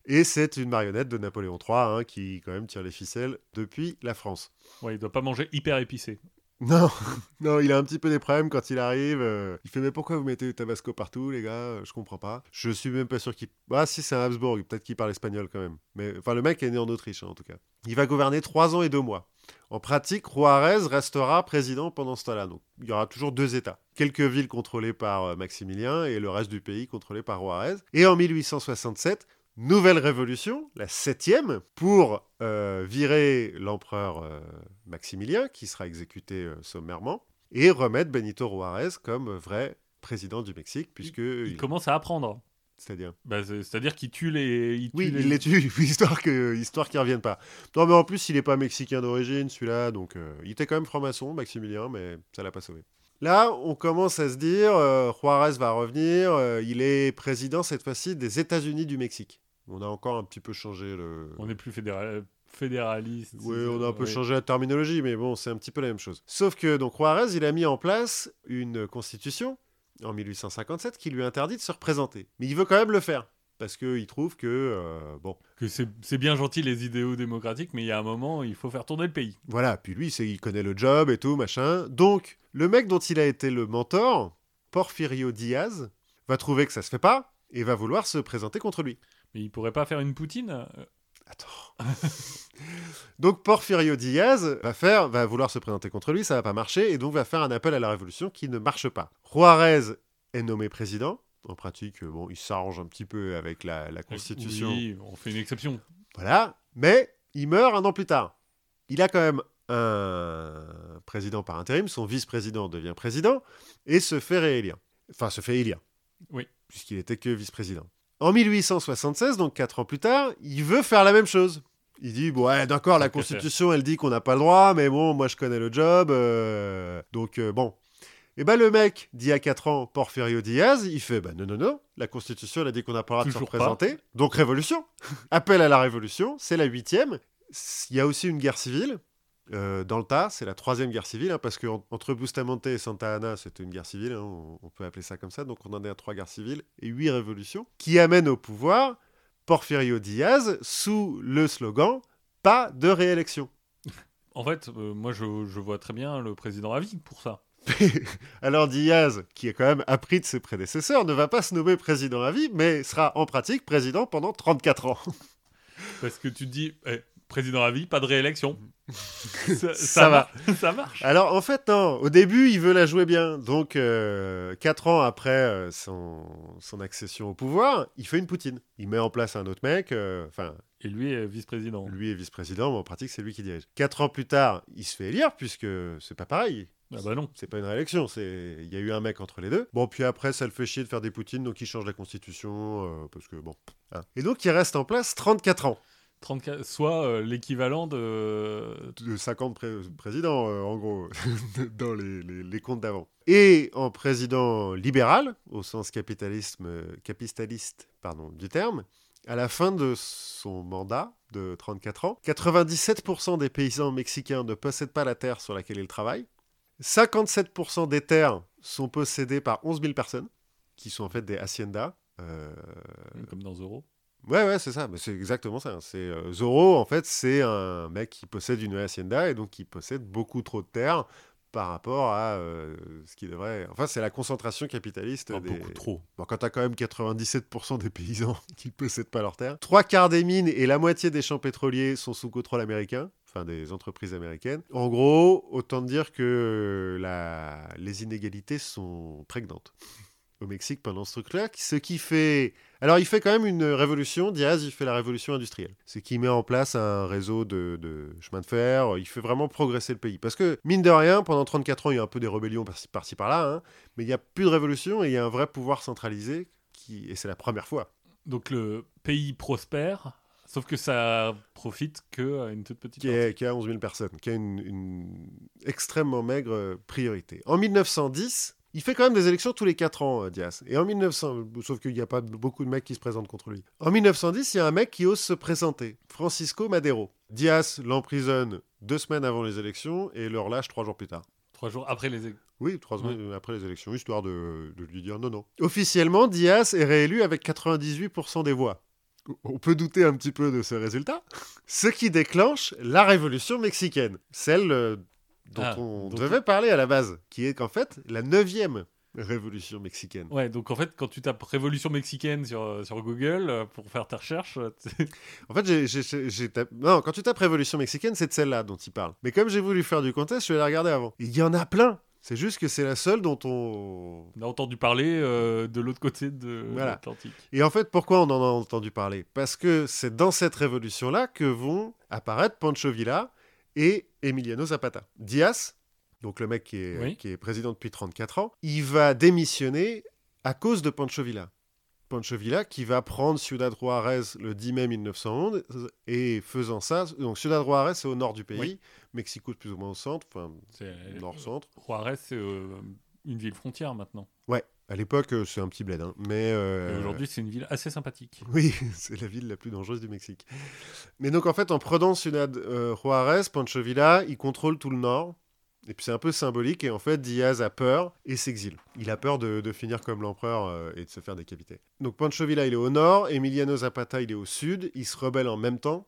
Et c'est une marionnette de Napoléon III hein, qui, quand même, tire les ficelles depuis la France. Ouais, il doit pas manger hyper épicé. Non, il a un petit peu des problèmes quand il arrive. euh, il fait mais pourquoi vous mettez du tabasco partout, les gars Euh, Je comprends pas. Je suis même pas sûr qu'il. Ah si, c'est un Habsbourg. Peut-être qu'il parle espagnol quand même. Mais enfin, le mec est né en Autriche hein, en tout cas. Il va gouverner trois ans et deux mois. En pratique, Juarez restera président pendant ce temps-là. Donc, il y aura toujours deux États. Quelques villes contrôlées par euh, Maximilien et le reste du pays contrôlé par Juarez. Et en 1867, nouvelle révolution, la septième, pour euh, virer l'empereur euh, Maximilien, qui sera exécuté euh, sommairement, et remettre Benito Juarez comme vrai président du Mexique, puisque... Il il- commence à apprendre. C'est-à-dire... Bah, c'est- C'est-à-dire qu'il tue les. Il tue Oui, les... il les tue, histoire histoire qu'ils reviennent pas. Non, mais en plus, il n'est pas mexicain d'origine, celui-là, donc il était quand même franc-maçon, Maximilien, mais ça l'a pas sauvé. Là, on commence à se dire, euh, Juarez va revenir, euh, il est président cette fois-ci des États-Unis du Mexique. On a encore un petit peu changé le. On est plus fédéral... fédéraliste. Oui, on a un peu changé la terminologie, mais bon, c'est un petit peu la même chose. Sauf que donc Juarez, il a mis en place une constitution en 1857 qui lui interdit de se représenter. Mais il veut quand même le faire. Parce qu'il trouve que, euh, bon, Que c'est bien gentil les idéaux démocratiques, mais il y a un moment, il faut faire tourner le pays. voilà. Puis lui, il connaît le job et tout, machin. Donc, le mec dont il a été le mentor, Porfirio Diaz, va trouver que ça se fait pas et va vouloir se présenter contre lui. Mais il pourrait pas faire une poutine euh, Attends. donc Porfirio Diaz va faire, va vouloir se présenter contre lui, ça va pas marcher, et donc va faire un appel à la révolution qui ne marche pas. Juarez est nommé président. En pratique, bon, il s'arrange un petit peu avec la, la constitution. Oui, on fait une exception. Voilà. Mais il meurt un an plus tard. Il a quand même un président par intérim, son vice-président devient président et se fait réélire. Enfin, se fait élire. Oui. Puisqu'il était que vice-président. En 1876, donc quatre ans plus tard, il veut faire la même chose. Il dit, bon, ouais, d'accord, la Constitution, elle dit qu'on n'a pas le droit, mais bon, moi je connais le job, euh, donc euh, bon. Et ben le mec dit à 4 ans, Porfirio Diaz, il fait, bah non, non, non, la Constitution, elle a dit qu'on n'a pas le droit de se pas. représenter, donc révolution. Appel à la révolution, c'est la huitième. Il y a aussi une guerre civile. Euh, dans le tas, c'est la troisième guerre civile, hein, parce que en- entre Bustamante et Santa Anna, c'était une guerre civile, hein, on, on peut appeler ça comme ça, donc on en est à trois guerres civiles et huit révolutions, qui amènent au pouvoir Porfirio Diaz sous le slogan Pas de réélection. En fait, euh, moi, je, je vois très bien le président à vie pour ça. Alors Diaz, qui est quand même appris de ses prédécesseurs, ne va pas se nommer président à vie, mais sera en pratique président pendant 34 ans. Parce que tu te dis, eh, président à vie, pas de réélection. ça, Ça va. mar- ça marche. Alors en fait, non, au début, il veut la jouer bien. Donc, euh, quatre ans après euh, son, son accession au pouvoir, il fait une poutine. Il met en place un autre mec, euh, enfin, Et lui est vice-président. lui est vice-président, mais en pratique, c'est lui qui dirige. Quatre ans plus tard, il se fait élire, puisque c'est pas pareil. Ah bah non. C'est pas une réélection, c'est il y a eu un mec entre les deux. Bon, puis après, ça le fait chier de faire des poutines, donc il change la constitution, euh, parce que bon. hein. Et donc, il reste en place 34 ans. 34, soit euh, l'équivalent de. de 50 pré- présidents, euh, en gros, dans les, les- les comptes d'avant. Et en président libéral, au sens capitalisme, euh, capitaliste pardon, du terme, à la fin de son mandat de 34 ans, 97% des paysans mexicains ne possèdent pas la terre sur laquelle ils travaillent. 57% des terres sont possédées par 11 000 personnes, qui sont en fait des haciendas. Comme dans Zoro. Ouais, ouais, c'est ça. Mais c'est exactement ça. C'est euh, Zorro, en fait, c'est un mec qui possède une hacienda et donc qui possède beaucoup trop de terres par rapport à euh, ce qui devrait. Enfin, c'est la concentration capitaliste. Ah, des... Beaucoup trop. Bon, quand t'as quand même 97% des paysans qui ne possèdent pas leurs terres, trois quarts des mines et la moitié des champs pétroliers sont sous contrôle américain, enfin des entreprises américaines. En gros, autant dire que la... les inégalités sont prégnantes au Mexique pendant ce truc-là, ce qui fait... Alors il fait quand même une révolution, Diaz, il fait la révolution industrielle. C'est qu'il met en place un réseau de, de chemins de fer, il fait vraiment progresser le pays. Parce que, mine de rien, pendant 34 ans, il y a un peu des rébellions par-ci par-là, hein, mais il n'y a plus de révolution et il y a un vrai pouvoir centralisé, qui... et c'est la première fois. Donc le pays prospère, sauf que ça profite que une toute petite qui, est, qui a 11 000 personnes, qui a une, une extrêmement maigre priorité. En 1910, il fait quand même des élections tous les 4 ans, euh, Diaz. Et en 1900, sauf qu'il n'y a pas beaucoup de mecs qui se présentent contre lui. En 1910, il y a un mec qui ose se présenter, Francisco Madero. Diaz l'emprisonne deux semaines avant les élections et le relâche trois jours plus tard. Trois jours après les. é- Oui, trois semaines après les élections, histoire de, de lui dire non, non. Officiellement, Diaz est réélu avec 98% des voix. On peut douter un petit peu de ce résultat. Ce qui déclenche la révolution mexicaine, celle euh, dont Ah, on donc- devait parler à la base, qui est qu'en fait la neuvième révolution mexicaine. Ouais, donc en fait, quand tu tapes révolution mexicaine sur, euh, sur Google euh, pour faire tes recherches, euh, En fait, j'ai- tapé- Non, quand tu tapes révolution mexicaine, c'est de celle-là dont il parle. Mais comme j'ai voulu faire du contest, je suis allé la regarder avant. Il y en a plein C'est juste que c'est la seule dont on... on a entendu parler euh, de l'autre côté de Voilà. l'Atlantique. Et en fait, pourquoi on en a entendu parler? Parce que c'est dans cette révolution-là que vont apparaître Pancho Villa et Emiliano Zapata. Diaz, donc le mec qui est, Oui. qui est président depuis 34 ans, il va démissionner à cause de Pancho Villa. Pancho Villa qui va prendre Ciudad Juarez le 10 mai 1911 et faisant ça, donc Ciudad Juarez c'est au nord du pays, Oui. Mexico c'est plus ou moins au centre, enfin C'est nord-centre. Juarez, c'est euh, une ville frontière maintenant. À l'époque euh, c'est un petit bled, hein, mais... euh, aujourd'hui, c'est une ville assez sympathique. Oui, c'est la ville la plus dangereuse du Mexique. Mais donc en fait, en prenant Ciudad euh, Juarez, Pancho Villa, il contrôle tout le nord. Et puis c'est un peu symbolique. Et en fait, Diaz a peur et s'exile. Il a peur de, de finir comme l'empereur euh, et de se faire décapiter. Donc Pancho Villa, il est au nord. Emiliano Zapata, il est au sud. Ils se rebellent en même temps.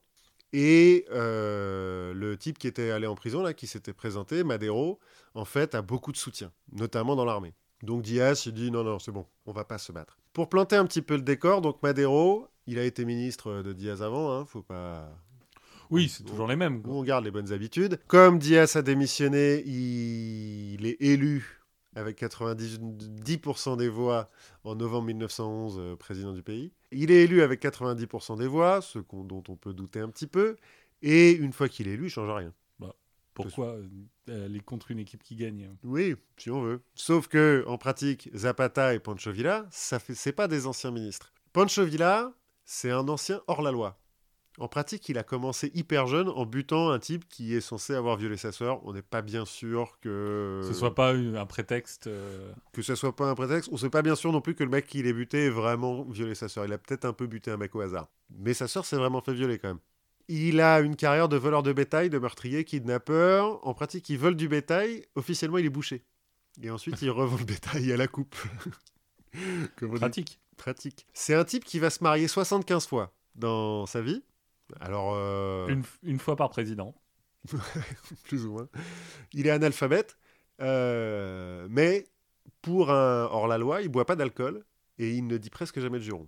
Et euh, le type qui était allé en prison, là, qui s'était présenté, Madero, en fait, a beaucoup de soutien, notamment dans l'armée. Donc Diaz, il dit non, non, c'est bon, on va pas se battre. Pour planter un petit peu le décor, donc Madero, il a été ministre de Diaz avant, hein, faut pas. Oui, c'est toujours les mêmes. Quoi. on garde les bonnes habitudes. Comme Diaz a démissionné, il, il est élu avec 90% des voix en novembre 1911 euh, président du pays. Il est élu avec 90% des voix, ce dont on peut douter un petit peu. Et une fois qu'il est élu, il change rien. Bah. Pourquoi euh, aller contre une équipe qui gagne Oui, si on veut. Sauf que en pratique, Zapata et Pancho Villa, ça fait, c'est pas des anciens ministres. Pancho Villa, c'est un ancien hors la loi. En pratique, il a commencé hyper jeune en butant un type qui est censé avoir violé sa sœur. On n'est pas bien sûr que Ce soit pas un prétexte. euh, que ça soit pas un prétexte. On sait pas bien sûr non plus que le mec qui l'ait buté ait vraiment violé sa sœur. Il a peut-être un peu buté un mec au hasard. Mais sa sœur s'est vraiment fait violer quand même. Il a une carrière de voleur de bétail, de meurtrier, kidnappeur. En pratique, il vole du bétail. Officiellement, il est bouché. Et ensuite, il revend le bétail à la coupe. Comme pratique. Pratique. C'est un type qui va se marier 75 fois dans sa vie. Alors, euh, Une, une fois par président. plus ou moins. Il est analphabète, euh, mais pour un hors-la-loi, il boit pas d'alcool et il ne dit presque jamais de juron.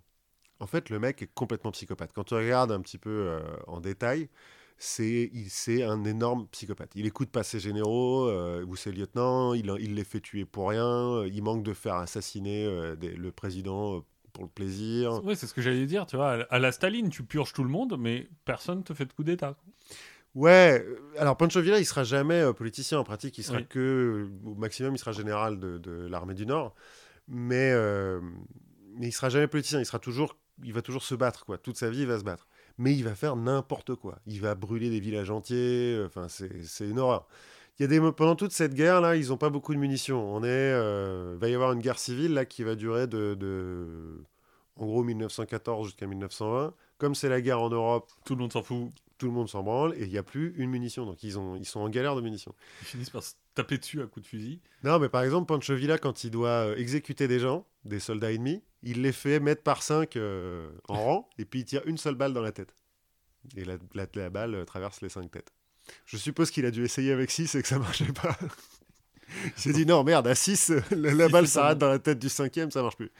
En fait, le mec est complètement psychopathe. Quand tu regardes un petit peu euh, en détail, c'est un énorme psychopathe. Il écoute pas ses généraux euh, ou ses lieutenants, il, il les fait tuer pour rien, euh, il manque de faire assassiner euh, des- le président pour le plaisir. Oui, c'est ce que j'allais dire. Tu vois, à- la Staline, tu purges tout le monde, mais personne te fait de coup d'État. Ouais, alors Pancho Villa, il sera jamais euh, politicien en pratique, il sera Oui. que, au maximum, il sera général de, de l'armée du Nord, mais, mais il sera jamais politicien, il sera toujours, il va toujours se battre, quoi. Toute sa vie, il va se battre. Mais il va faire n'importe quoi. Il va brûler des villages entiers, euh, enfin, c'est une horreur. Il y a des, pendant toute cette guerre, là, ils n'ont pas beaucoup de munitions. On est, euh, il va y avoir une guerre civile, là, qui va durer de, de en gros, 1914 jusqu'à 1920. Comme c'est la guerre en Europe, Tout le monde s'en fout. tout le monde s'en branle et il n'y a plus une munition. Donc ils, ont, ils sont en galère de munitions. Ils finissent par se taper dessus à coups de fusil. Non, mais par exemple, Pancho Villa, quand il doit euh, exécuter des gens, des soldats ennemis, il les fait mettre par cinq euh, en rang et puis il tire une seule balle dans la tête. Et la, la- la balle euh, traverse les cinq têtes. Je suppose qu'il a dû essayer avec 6 et que ça marchait pas. il s'est dit non, merde, à 6, la, la balle s'arrête dans la tête du cinquième, ça marche plus.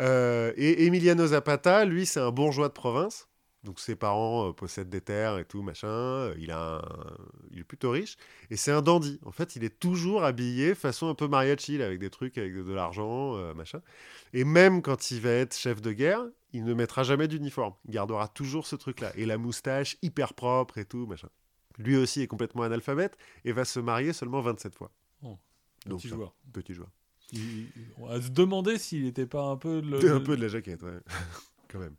Euh, et Emiliano Zapata, lui, c'est un bourgeois de province. Donc ses parents euh, possèdent des terres et tout, machin. Euh, Il, a un- il est plutôt riche. Et c'est un dandy. En fait, il est toujours habillé façon un peu mariachi, là, avec des trucs, avec de, de l'argent, euh, machin. Et même quand il va être chef de guerre, il ne mettra jamais d'uniforme. Il gardera toujours ce truc-là. Et la moustache hyper propre et tout, machin. Lui aussi est complètement analphabète et va se marier seulement 27 fois. Oh, Donc, Petit ça, joueur. Petit joueur. Il- on va se demander s'il n'était pas un peu le. T'es un peu de la jaquette, ouais. quand même.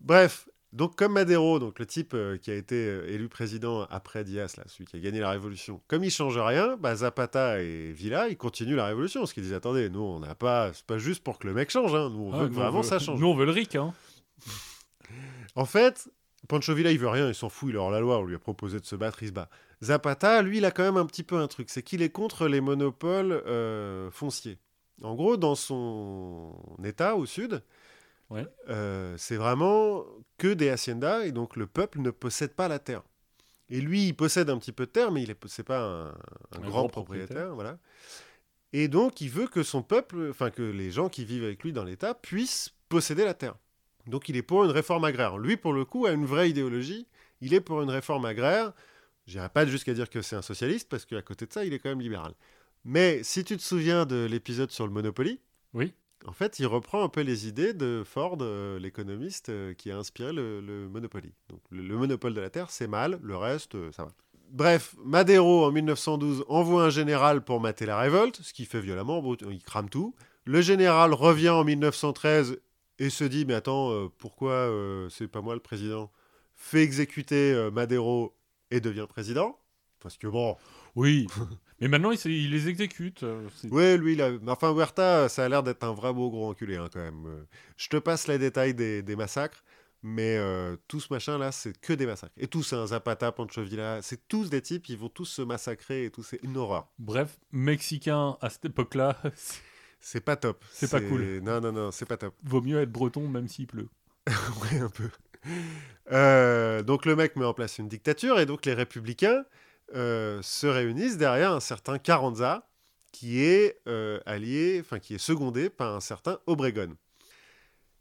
Bref, donc comme Madero, donc le type euh, qui a été euh, élu président après Diaz, là, celui qui a gagné la révolution, comme il change rien, bah, Zapata et Villa, ils continuent la révolution. Parce qu'ils disent, attendez, nous, on n'a pas, c'est pas juste pour que le mec change, hein. nous, on Ah, veut que vraiment veut- ça change. Nous, on veut le RIC. Hein. En fait, Pancho Villa, il veut rien, il s'en fout, il est hors la loi, on lui a proposé de se battre, il se bat. Zapata, lui, il a quand même un petit peu un truc, c'est qu'il est contre les monopoles euh, fonciers. En gros, dans son état au sud, Ouais. euh, c'est vraiment que des haciendas, et donc le peuple ne possède pas la terre. Et lui, il possède un petit peu de terre, mais il n'est pas un, un Un grand, grand propriétaire, propriétaire. voilà. Et donc, il veut que son peuple, enfin que les gens qui vivent avec lui dans l'État puissent posséder la terre. Donc, il est pour une réforme agraire. Lui, pour le coup, a une vraie idéologie. Il est pour une réforme agraire. J'irai pas jusqu'à dire que c'est un socialiste, parce qu'à côté de ça, il est quand même libéral. Mais si tu te souviens de l'épisode sur le Monopoly, Oui. En fait, il reprend un peu les idées de Ford, euh, l'économiste euh, qui a inspiré le, Monopoly. Donc, le, le monopole de la terre, c'est mal, le reste, euh, ça va. Bref, Madero, en 1912, envoie un général pour mater la révolte, ce qui fait violemment, il crame tout. Le général revient en 1913 et se dit, mais attends, pourquoi c'est pas moi le président? Fait exécuter Madero et devient président. Parce que bon, Oui. Mais maintenant, il, les exécute. euh, Ouais, lui, il a... mais enfin, Huerta, ça a l'air d'être un vrai beau gros enculé, hein, quand même. Euh, Je te passe les détails des, des massacres, mais euh, tout ce machin-là, c'est que des massacres. Et tous, un Zapata, Pancho Villa, c'est tous des types, ils vont tous se massacrer et tout, c'est une horreur. Bref, Mexicain à cette époque-là, C'est pas top. C'est pas cool. Non, non, non, c'est pas top. vaut mieux être breton même s'il pleut. ouais, un peu. Euh, donc le mec met en place une dictature et donc les républicains euh, se réunissent derrière un certain Carranza qui est euh, allié, enfin qui est secondé par un certain Obregon.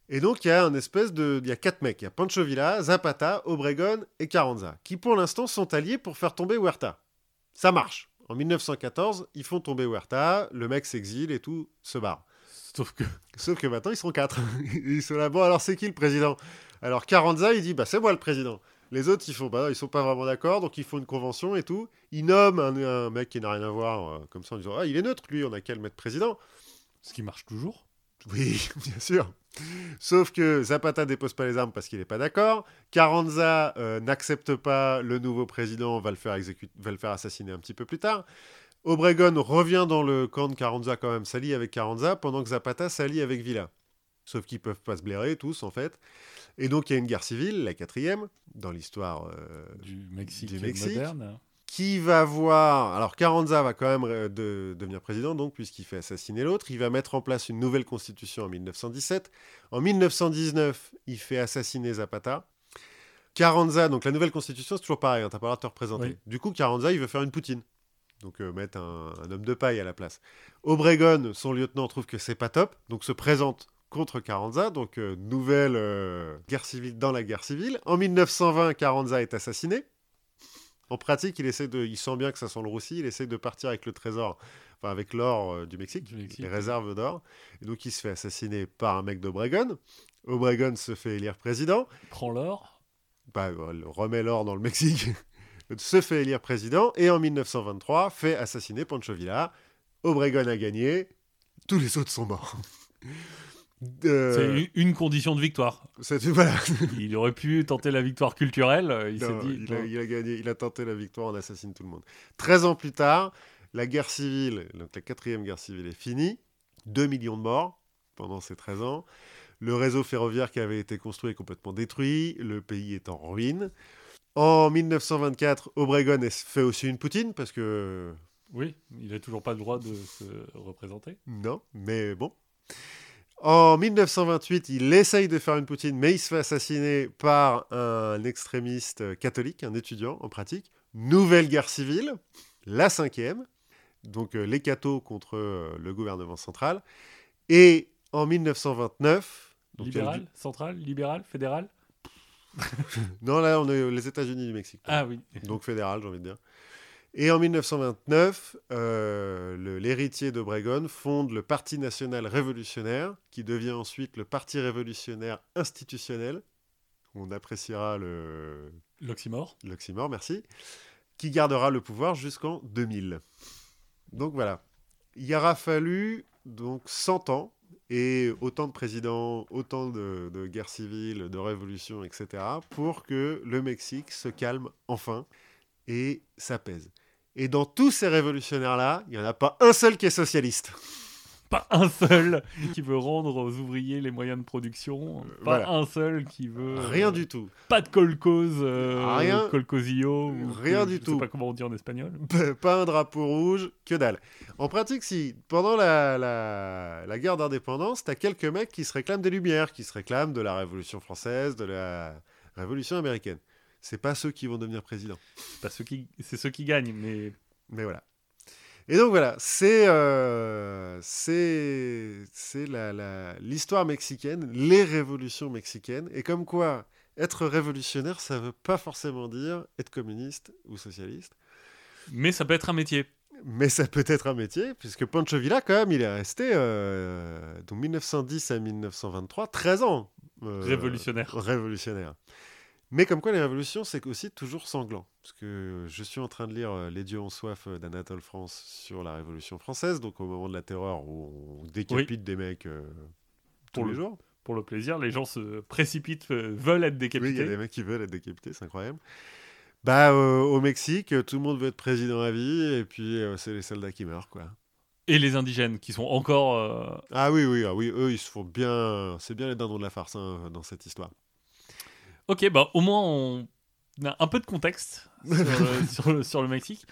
Et donc il y a un espèce de, il y a quatre mecs, il y a Pancho Villa, Zapata, Obregon et Carranza qui pour l'instant sont alliés pour faire tomber Huerta. Ça marche. En 1914, ils font tomber Huerta, le mec s'exile et tout se barre. Sauf que Sauf que maintenant, ils sont quatre. Ils sont là, bon, alors c'est qui le président? Alors Carranza, il dit, bah c'est moi le président. Les autres, ils font ils sont pas vraiment d'accord, donc ils font une convention et tout. Ils nomment un, un mec qui n'a rien à voir, euh, comme ça en disant ah il est neutre, lui, on a qu'à le mettre président. Ce qui marche toujours. Oui, bien sûr. Sauf que Zapata dépose pas les armes parce qu'il n'est pas d'accord. Carranza euh, n'accepte pas le nouveau président, va le, faire exécuter, va le faire assassiner un petit peu plus tard. Obregon revient dans le camp de Carranza quand même, s'allie avec Carranza, pendant que Zapata s'allie avec Villa. Sauf qu'ils peuvent pas se blairer tous en fait. Et donc il y a une guerre civile, la quatrième, dans l'histoire euh, Du Mexique, du Mexique. moderne. qui va voir. Alors, Carranza va quand même euh, de- devenir président, donc, puisqu'il fait assassiner l'autre. Il va mettre en place une nouvelle constitution en 1917. En 1919, il fait assassiner Zapata. Carranza, donc la nouvelle constitution, c'est toujours pareil, hein, t'as pas le droit de te représenter. Oui. Du coup, Carranza, il veut faire une Poutine. Donc, euh, mettre un, un homme de paille à la place. Obregon, son lieutenant, trouve que c'est pas top, donc se présente contre Carranza. Donc, euh, nouvelle euh, guerre civile dans la guerre civile. En 1920, Carranza est assassiné. En pratique, il essaie de, il sent bien que ça sent le roussi, il essaie de partir avec le trésor, enfin avec l'or euh, du Mexique, Du Mexique, les réserves d'or. Et donc il se fait assassiner par un mec d'Obregon. Obregon se fait élire président, Prends l'or. bah, remet l'or dans le Mexique, se fait élire président, et en 1923 fait assassiner Pancho Villa. Obregon a gagné, tous les autres sont morts. Euh, C'est une- condition de victoire. voilà. Il aurait pu tenter la victoire culturelle. euh, Il s'est Non, dit. il, a, non. il a gagné, il a tenté la victoire, on assassine tout le monde. 13 ans plus tard, la guerre civile, donc la quatrième guerre civile est finie. 2 millions de morts pendant ces 13 ans. Le réseau ferroviaire qui avait été construit est complètement détruit. Le pays est en ruine. En 1924, Obregon fait aussi une Poutine parce que Oui, il n'a toujours pas le droit de se représenter. Non, mais bon. En 1928, il essaye de faire une Poutine, mais il se fait assassiner par un extrémiste euh, catholique, un étudiant en pratique. Nouvelle guerre civile, la cinquième. Donc euh, les cathos contre euh, le gouvernement central. Et en 1929... donc, libéral, central, libéral, fédéral? Non, là, on est les États-Unis du Mexique. Ah oui. donc fédéral, j'ai envie de dire. Et en 1929, euh, l'héritier d'Obregon fonde le Parti national révolutionnaire, qui devient ensuite le Parti révolutionnaire institutionnel. On appréciera le- L'oxymore. l'oxymore, merci, qui gardera le pouvoir jusqu'en 2000. Donc voilà. Il aura fallu donc 100 ans et autant de présidents, autant de, de guerres civiles, de révolutions, etc., pour que le Mexique se calme enfin et s'apaise. Et dans tous ces révolutionnaires-là, il n'y en a pas un seul qui est socialiste. Pas un seul qui veut rendre aux ouvriers les moyens de production. Pas voilà. un seul qui veut. Rien euh, du tout. Pas de colcose. euh, Rien. Colcosillo. ou- Rien du je tout. sais pas comment on dit en espagnol. Pas un drapeau rouge, que dalle. En pratique, si, pendant la, la, la guerre d'indépendance, t'as quelques mecs qui se réclament des Lumières, qui se réclament de la Révolution française, de la Révolution américaine. C'est pas ceux qui vont devenir présidents. C'est pas ceux qui, c'est ceux qui gagnent, mais Mais voilà. Et donc voilà, c'est euh, c'est c'est la- la- l'histoire mexicaine, les révolutions mexicaines. Et comme quoi, être révolutionnaire, ça veut pas forcément dire être communiste ou socialiste. mais ça peut être un métier. Mais ça peut être un métier, puisque Pancho Villa, quand même, il est resté euh, donc 1910 à 1923, 13 ans. euh, Révolutionnaire. Révolutionnaire. Mais comme quoi, les révolutions, c'est aussi toujours sanglant. Parce que je suis en train de lire euh, Les dieux ont soif euh, d'Anatole France sur la Révolution française, donc au moment de la terreur où on décapite des mecs euh, tous Pour les le- jours. Pour le plaisir, les gens se précipitent, veulent être Oui, il y décapités. a des mecs qui veulent être décapités, c'est incroyable. Bah, euh, au Mexique, tout le monde veut être président à vie, et puis euh, c'est les soldats qui meurent, quoi. Et les indigènes qui sont encore. Ah oui, oui, ah oui, eux, ils se font bien. C'est bien les dindons de la farce hein, dans cette histoire. Ok, bah au moins on a un peu de contexte sur le, sur le- sur le Mexique.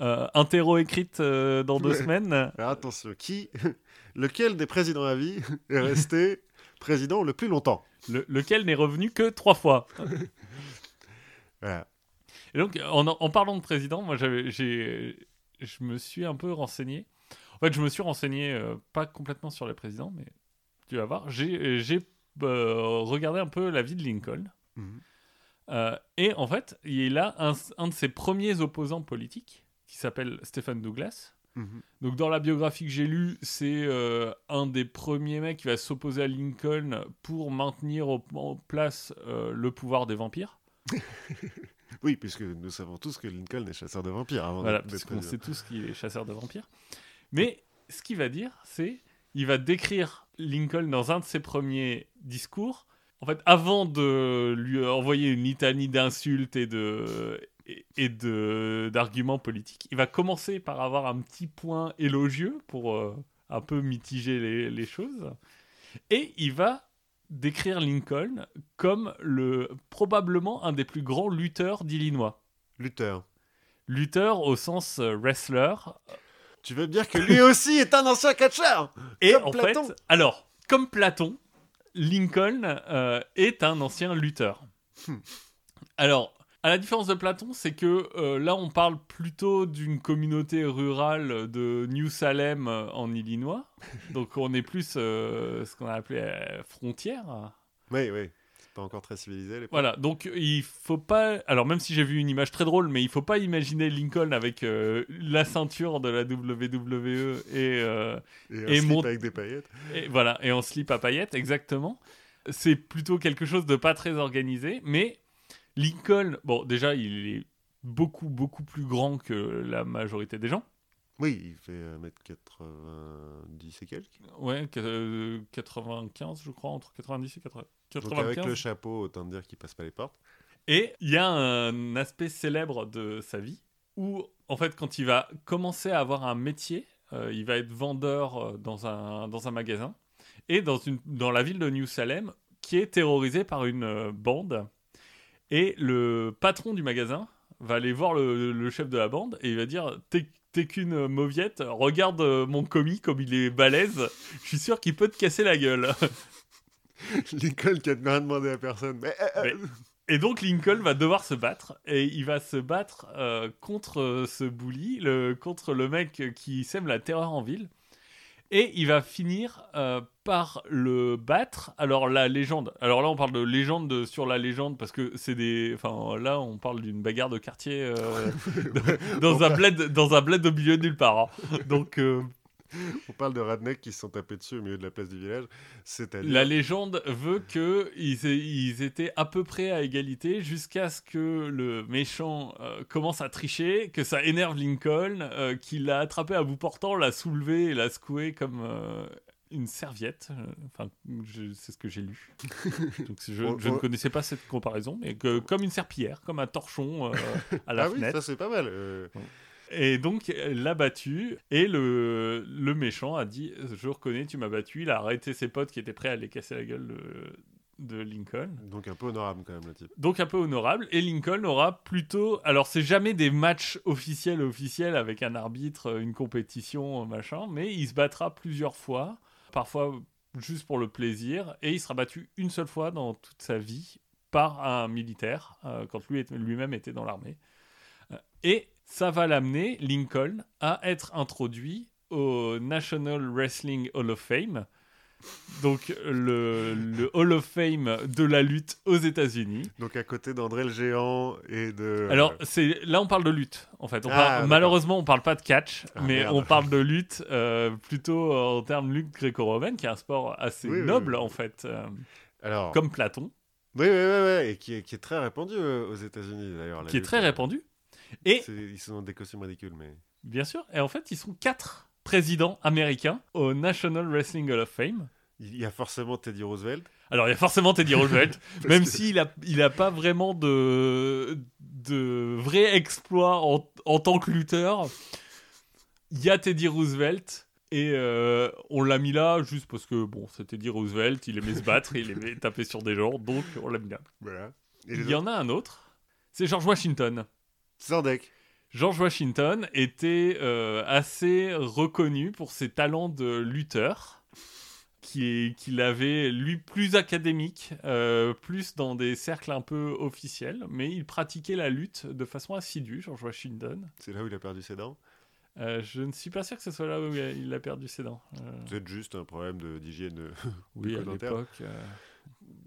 Euh, interro écrite euh, dans deux semaines. Alors attention, qui, lequel des présidents à vie est resté président le plus longtemps? Le- lequel n'est revenu que trois fois. Voilà. Et donc, en, en parlant de président, moi, j'ai, je me suis un peu renseigné. En fait, je me suis renseigné, euh, pas complètement sur les présidents, mais tu vas voir. J'ai, euh, regardé un peu la vie de Lincoln. Mhm. Euh, et en fait, il a un, un de ses premiers opposants politiques, qui s'appelle Stephen Douglas. Mhm. Donc, dans la biographie que j'ai lue, c'est euh, un des premiers mecs qui va s'opposer à Lincoln pour maintenir au- en place euh, le pouvoir des vampires. Oui, puisque nous savons tous que Lincoln est chasseur de vampires avant Voilà, parce qu'on sait tous qu'il est chasseur de vampires. Mais ce qu'il va dire, c'est il va décrire Lincoln dans un de ses premiers discours. En fait, avant de lui envoyer une litanie d'insultes et de et- de d'arguments politiques, il va commencer par avoir un petit point élogieux pour euh, un peu mitiger les, les choses. Et il va décrire Lincoln comme le probablement un des plus grands lutteurs d'Illinois. Luther. Lutteur au sens euh, wrestler. Tu veux dire que lui aussi est un ancien catcheur? Et Comme en Platon. fait, alors, comme Platon, Lincoln euh, est un ancien lutteur. Hmm. Alors, à la différence de Platon, c'est que euh, là, on parle plutôt d'une communauté rurale de New Salem euh, en Illinois. Donc, on est plus ce qu'on a appelé frontière. Oui, oui. Pas encore très civilisé, les Voilà, donc il faut pas. Alors, même si j'ai vu une image très drôle, mais il faut pas imaginer Lincoln avec euh, la ceinture de la WWE et. euh, Et Et slip mon- avec des paillettes. Et voilà, et en slip à paillettes, exactement. C'est plutôt quelque chose de pas très organisé, mais Lincoln, bon, déjà, il est beaucoup, beaucoup plus grand que la majorité des gens. Oui, il fait 1m90 et quelques. Ouais, que- euh, 95, je crois, entre 90 et 80 Donc avec 95. le chapeau, autant dire qu'il passe pas les portes. Et il y a un aspect célèbre de sa vie où, en fait, quand il va commencer à avoir un métier, euh, il va être vendeur euh, dans un, dans un magasin et dans, une, dans la ville de New Salem qui est terrorisée par une euh, bande. Et le patron du magasin va aller voir le, le chef de la bande et il va dire T'es qu'une mauviette, regarde mon commis comme il est balèze, je suis sûr qu'il peut te casser la gueule. Lincoln qui a rien demandé à personne. Mais, euh, euh, Et donc Lincoln va devoir se battre et il va se battre euh, contre ce bully, le, contre le mec qui sème la terreur en ville. Et il va finir euh, par le battre. Alors la légende. Alors là on parle de légende de- sur la légende parce que c'est des. Enfin là on parle d'une bagarre de quartier euh, dans un bled dans un bled au milieu de nulle part. hein. Donc on parle de rednecks qui se sont tapés dessus au milieu de la place du village. C'est-à-dire. La légende veut que ils, aient- ils étaient à peu près à égalité jusqu'à ce que le méchant euh, commence à tricher, que ça énerve Lincoln, euh, qu'il l'a attrapé à bout portant, l'a soulevé et l'a secoué comme euh, une serviette. Enfin, je- c'est ce que j'ai lu. Donc je, On- je ne on- connaissais pas cette comparaison, mais que, comme une serpillière, comme un torchon à la ah oui, ça c'est pas mal. Et donc, elle l'a battu. Et le, le méchant a dit Je reconnais, tu m'as battu. Il a arrêté ses potes qui étaient prêts à aller casser la gueule de, de Lincoln. Donc un peu honorable quand même le type. Donc, un peu honorable. Et Lincoln aura plutôt. Alors, c'est jamais des matchs officiels, officiels avec un arbitre, une compétition, machin. Mais il se battra plusieurs fois. Parfois juste pour le plaisir. Et il sera battu une seule fois dans toute sa vie par un militaire, euh, quand lui lui-même était dans l'armée. Euh, Et ça va l'amener, Lincoln, à être introduit au National Wrestling Hall of Fame. Donc le, le Hall of Fame de la lutte aux États-Unis. Donc à côté d'André le géant et de. Alors c'est là on parle de lutte en fait. On Ah, parle- malheureusement on parle pas de catch, Ah, mais merde. on parle de lutte euh, plutôt en termes de lutte gréco-romaine, qui est un sport assez Oui, noble oui. en fait, euh, Alors. comme Platon, Oui, oui, oui, oui, et qui est, qui est très répandu euh, aux États-Unis d'ailleurs. qui est très répandu. Et Ils sont dans des costumes ridicules, mais. Bien sûr. Et en fait, ils sont quatre présidents américains au National Wrestling Hall of Fame. Il y a forcément Teddy Roosevelt. Alors, il y a forcément Teddy Roosevelt, même que- s'il a, il a pas vraiment de, de vrai exploit en, en tant que lutteur. Il y a Teddy Roosevelt. Et euh, on l'a mis là juste parce que, bon, c'est Teddy Roosevelt, il aimait se battre, il aimait taper sur des gens, donc on l'a mis là. Voilà. Il y en a un autre, c'est George Washington. George Washington était euh, assez reconnu pour ses talents de lutteur, qui qu'il avait, lui, plus académique, euh, plus dans des cercles un peu officiels, mais il pratiquait la lutte de façon assidue, George Washington. C'est là où il a perdu ses dents? Euh, je ne suis pas sûr que ce soit là où il a perdu ses dents. Euh, C'est juste un problème de- d'hygiène oui, à l'époque. euh.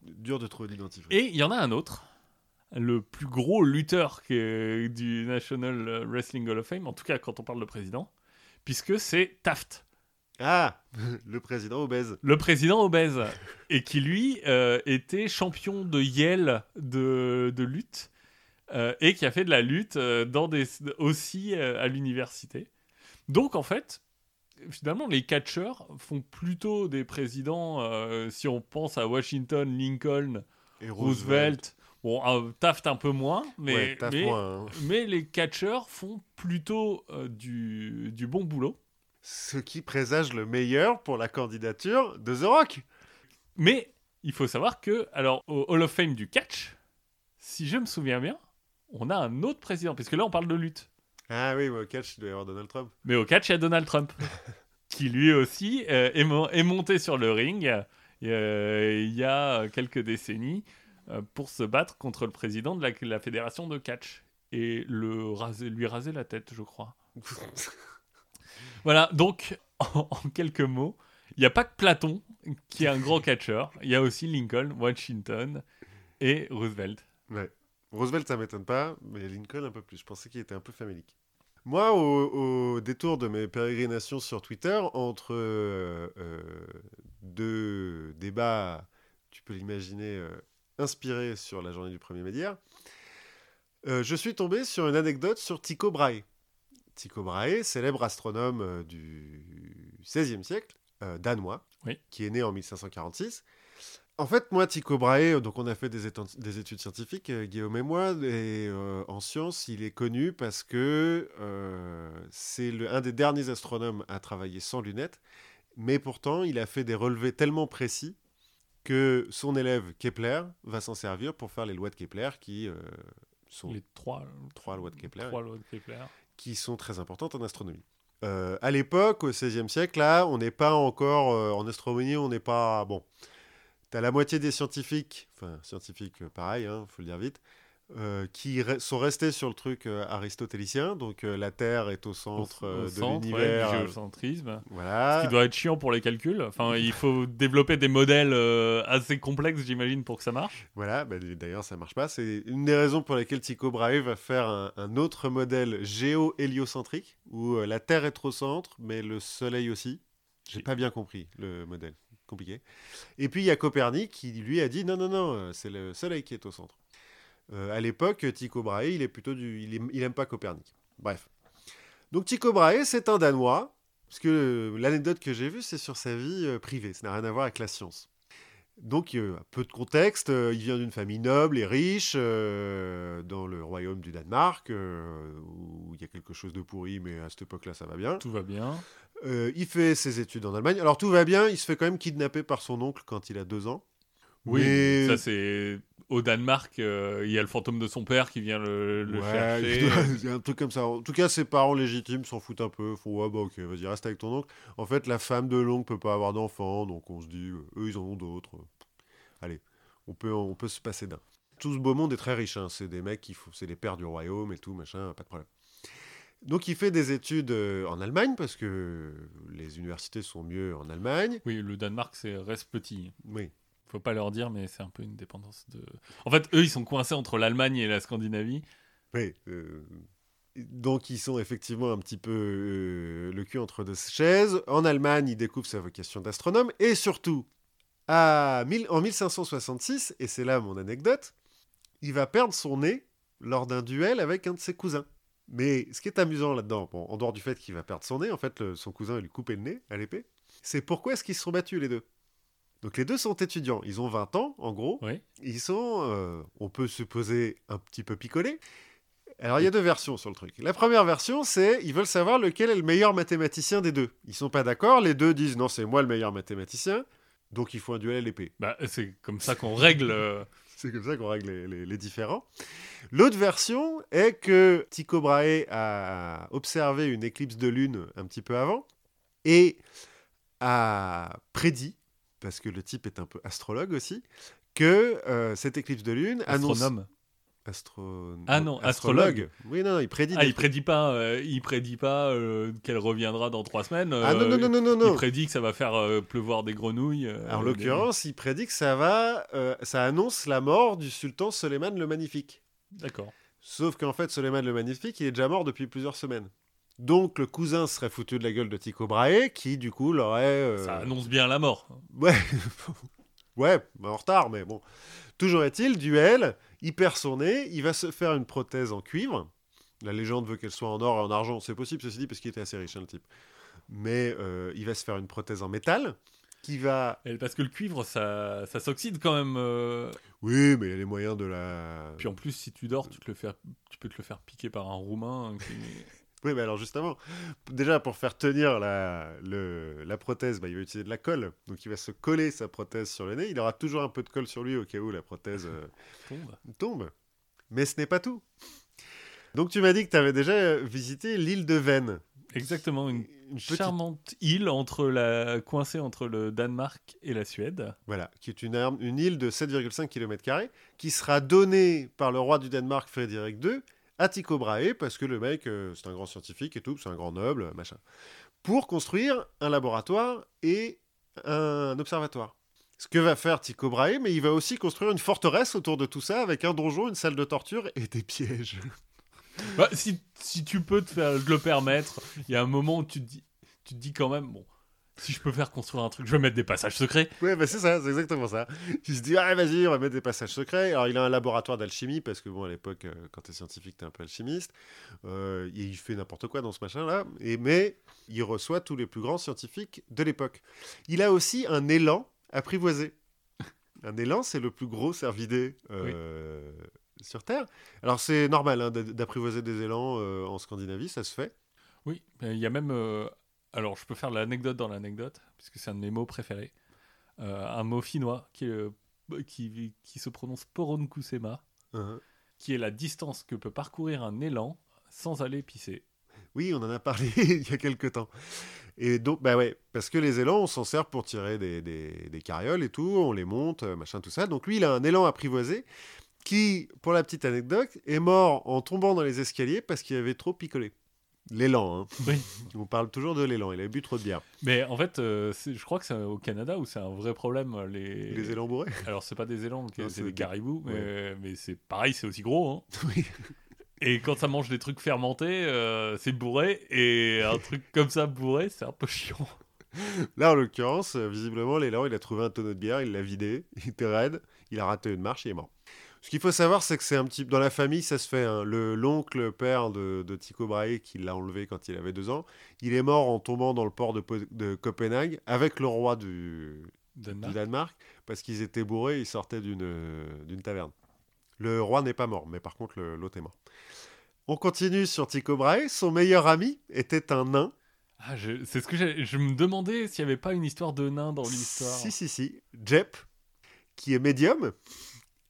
dur de trouver l'identifier. Et il y en a un autre, le plus gros lutteur que- du National Wrestling Hall of Fame, en tout cas quand on parle de président, puisque c'est Taft. Ah, le président obèse. le président obèse, et qui lui euh, était champion de Yale de, de lutte, euh, et qui a fait de la lutte euh, dans des, aussi à l'université. Donc en fait, finalement, les catcheurs font plutôt des présidents, euh, si on pense à Washington, Lincoln, Et Roosevelt, bon, euh, Taft un peu moins, mais, Ouais, tape mais, moins, hein. mais les catcheurs font plutôt euh, du, du bon boulot. Ce qui présage le meilleur pour la candidature de The Rock. Mais il faut savoir que, alors, au Hall of Fame du catch, si je me souviens bien, on a un autre président, puisque là on parle de lutte. Ah oui, mais au catch, il doit y avoir Donald Trump. Mais au catch, il y a Donald Trump, qui lui aussi euh, est, mo- est monté sur le ring euh, il y a quelques décennies pour se battre contre le président de la, la fédération de catch et le raser, lui raser la tête, je crois. Voilà, donc en, en quelques mots, il n'y a pas que Platon qui est un grand catcheur, il y a aussi Lincoln, Washington et Roosevelt. Ouais. Roosevelt, ça m'étonne pas, mais Lincoln un peu plus. Je pensais qu'il était un peu famélique. Moi, au, au détour de mes pérégrinations sur Twitter, entre euh, euh, deux débats, tu peux l'imaginer, euh, inspirés sur la journée du 1er mai d'hier, euh, je suis tombé sur une anecdote sur Tycho Brahe. Tycho Brahe, célèbre astronome euh, du XVIe siècle, euh, danois, Oui. qui est né en 1546. En fait, moi, Tycho Brahe, donc on a fait des, études- des études scientifiques, euh, Guillaume et moi, et euh, en sciences, il est connu parce que c'est un des derniers astronomes à travailler sans lunettes, mais pourtant, il a fait des relevés tellement précis que son élève Kepler va s'en servir pour faire les lois de Kepler qui euh, sont Les trois, trois lois de Kepler, trois lois de Kepler. qui sont très importantes en astronomie. Euh, à l'époque, au XVIe siècle, là, on n'est pas encore euh, en astronomie, on n'est pas bon. T'as la moitié des scientifiques, enfin scientifiques, pareil, hein, faut le dire vite, euh, qui re- sont restés sur le truc euh, aristotélicien, donc euh, la Terre est au centre Au- de ouais, l'univers, géocentrisme. voilà. Ce qui doit être chiant pour les calculs. Enfin, il faut développer des modèles assez complexes, j'imagine, pour que ça marche. Voilà, bah, d'ailleurs ça marche pas. C'est une des raisons pour lesquelles Tycho Brahe va faire un, un autre modèle géo-héliocentrique, où la Terre est au centre, mais le Soleil aussi. J'ai pas bien compris le modèle, compliqué. Et puis il y a Copernic qui lui a dit non, non, non, c'est le Soleil qui est au centre. Euh, à l'époque, Tycho Brahe, il est plutôt du, il, aime, il aime pas Copernic. Bref. Donc Tycho Brahe, c'est un Danois, parce que l'anecdote que j'ai vue, c'est sur sa vie euh, privée. Ça n'a rien à voir avec la science. Donc, euh, peu de contexte, euh, il vient d'une famille noble et riche euh, dans le royaume du Danemark, où il y a quelque chose de pourri, mais à cette époque-là, ça va bien. Tout va bien. Il fait ses études en Allemagne. Alors, tout va bien, il se fait quand même kidnapper par son oncle quand il a deux ans. Oui, Mais- ça c'est au Danemark. euh, Il y a le fantôme de son père qui vient le, le Ouais, chercher. il doit- c'est un truc comme ça. En tout cas, ses parents légitimes s'en foutent un peu. Faut, ouais, bah ok, vas-y, reste avec ton oncle. En fait, la femme de l'oncle peut pas avoir d'enfant, donc on se dit, euh, eux, ils en ont d'autres. Allez, on peut, on peut se passer d'un. Tout ce beau monde est très riche. hein. C'est des mecs qui, font- c'est les pères du royaume et tout, machin, pas de problème. Donc, il fait des études euh, en Allemagne parce que les universités sont mieux en Allemagne. Oui, le Danemark c'est reste petit. Oui. Faut pas leur dire, mais c'est un peu une dépendance de. En fait, eux ils sont coincés entre l'Allemagne et la Scandinavie. Oui. euh, donc, ils sont effectivement un petit peu euh, le cul entre deux chaises. En Allemagne, il découvre sa vocation d'astronome. Et surtout, à mille- en 1566, et c'est là mon anecdote, il va perdre son nez lors d'un duel avec un de ses cousins. Mais ce qui est amusant là-dedans, bon, en dehors du fait qu'il va perdre son nez, en fait, son cousin lui coupait le nez à l'épée, c'est pourquoi est-ce qu'ils se sont battus les deux? Donc les deux sont étudiants, ils ont 20 ans en gros, Oui. ils sont, euh, on peut supposer, un petit peu picolés. Alors, il y a deux versions sur le truc. La première version, c'est ils veulent savoir lequel est le meilleur mathématicien des deux. Ils sont pas d'accord, les deux disent non, c'est moi le meilleur mathématicien, donc il faut un duel à l'épée. Bah, c'est comme ça qu'on règle. euh, C'est comme ça qu'on règle les, les- les différends. L'autre version est que Tycho Brahe a observé une éclipse de lune un petit peu avant et a prédit, parce que le type est un peu astrologue aussi, que euh, cette éclipse de lune annonce... astronome. Astro... Ah non, astrologue. Oui, non, non, il prédit. Ah, des il prédit pas, euh, il prédit pas euh, qu'elle reviendra dans trois semaines. Ah non, euh, non, non, non, non, Il prédit que ça va faire euh, pleuvoir des grenouilles. euh, En des- l'occurrence, il prédit que ça va, euh, ça annonce la mort du sultan Soleiman le Magnifique. D'accord. Sauf qu'en fait, Soleiman le Magnifique, il est déjà mort depuis plusieurs semaines. Donc le cousin serait foutu de la gueule de Tycho Brahe, qui du coup l'aurait... euh, Ça annonce bien la mort. Ouais, ouais, bah, en retard, mais bon. Toujours est-il, duel, il perd son nez, il va se faire une prothèse en cuivre. La légende veut qu'elle soit en or et en argent, c'est possible, ceci dit, parce qu'il était assez riche, hein, le type. Mais euh, il va se faire une prothèse en métal, qui va... Parce que le cuivre, ça, ça s'oxyde quand même. euh. Oui, mais il y a les moyens de la... Puis en plus, si tu dors, tu, te le fais, tu peux te le faire piquer par un Roumain. qui- Oui, mais alors justement, déjà pour faire tenir la, le- la prothèse, bah, il va utiliser de la colle. Donc il va se coller sa prothèse sur le nez. Il aura toujours un peu de colle sur lui au cas où la prothèse euh, tombe. tombe. Mais ce n'est pas tout. Donc tu m'as dit que tu avais déjà visité l'île de Vennes. Exactement, une Une petite- charmante île entre la... coincée entre le Danemark et la Suède. Voilà, qui est une, arme- une île de 7,5 km, qui sera donnée par le roi du Danemark, Frédéric II, Tycho Brahe, parce que le mec, euh, c'est un grand scientifique et tout, c'est un grand noble, machin, pour construire un laboratoire et un observatoire. Ce que va faire Tycho Brahe, mais il va aussi construire une forteresse autour de tout ça, avec un donjon, une salle de torture et des pièges. Bah, si, si tu peux te, faire, le permettre, il y a un moment où tu te dis, tu te dis quand même, bon, si je peux faire construire un truc, je vais mettre des passages secrets. Ouais, bah c'est ça, c'est exactement ça. Il se dit, ah, vas-y, on va mettre des passages secrets. Alors, il a un laboratoire d'alchimie, parce que, bon, à l'époque, euh, quand t'es scientifique, t'es un peu alchimiste. Euh, et il fait n'importe quoi dans ce machin-là. Et, mais il reçoit tous les plus grands scientifiques de l'époque. Il a aussi un élan apprivoisé. Un élan, c'est le plus gros cervidé euh, sur Terre. Alors, c'est normal hein, d'a- d'apprivoiser des élans euh, en Scandinavie, ça se fait. Oui, il y a même. Alors, je peux faire l'anecdote dans l'anecdote, puisque c'est un de mes mots préférés. Euh, un mot finnois qui, est, euh, qui, qui se prononce Poronkusema, Hein. qui est la distance que peut parcourir un élan sans aller pisser. Oui, on en a parlé il y a quelques temps. Et donc, bah ouais, parce que les élans, on s'en sert pour tirer des, des- des carrioles et tout, on les monte, euh, machin, tout ça. Donc lui, il a un élan apprivoisé qui, pour la petite anecdote, est mort en tombant dans les escaliers parce qu'il avait trop picolé. L'élan, hein. Oui. On parle toujours de l'élan, il avait bu trop de bière. Mais en fait, euh, je crois que c'est au Canada où c'est un vrai problème. Les, Les élans bourrés Alors, c'est pas des élans, c'est des caribous, mais, ouais. mais c'est pareil, c'est aussi gros. Hein. Oui. Et quand ça mange des trucs fermentés, euh, c'est bourré. Et un truc comme ça bourré, c'est un peu chiant. Là, en l'occurrence, visiblement, l'élan, il a trouvé un tonneau de bière, il l'a vidé, il était raide, il a raté une marche, il est mort. Ce qu'il faut savoir, c'est que c'est un petit... Dans la famille, ça se fait. hein. Le L'oncle père de, de Tycho Brahe, qui l'a enlevé quand il avait deux ans, il est mort en tombant dans le port de, de Copenhague avec le roi du, du Danemark. Danemark, parce qu'ils étaient bourrés, ils sortaient d'une taverne. Le roi n'est pas mort, mais par contre, l'autre est mort. On continue sur Tycho Brahe. Son meilleur ami était un nain. Ah, je- c'est ce que je me demandais s'il n'y avait pas une histoire de nain dans l'histoire. Si, si, si. Jep, qui est médium,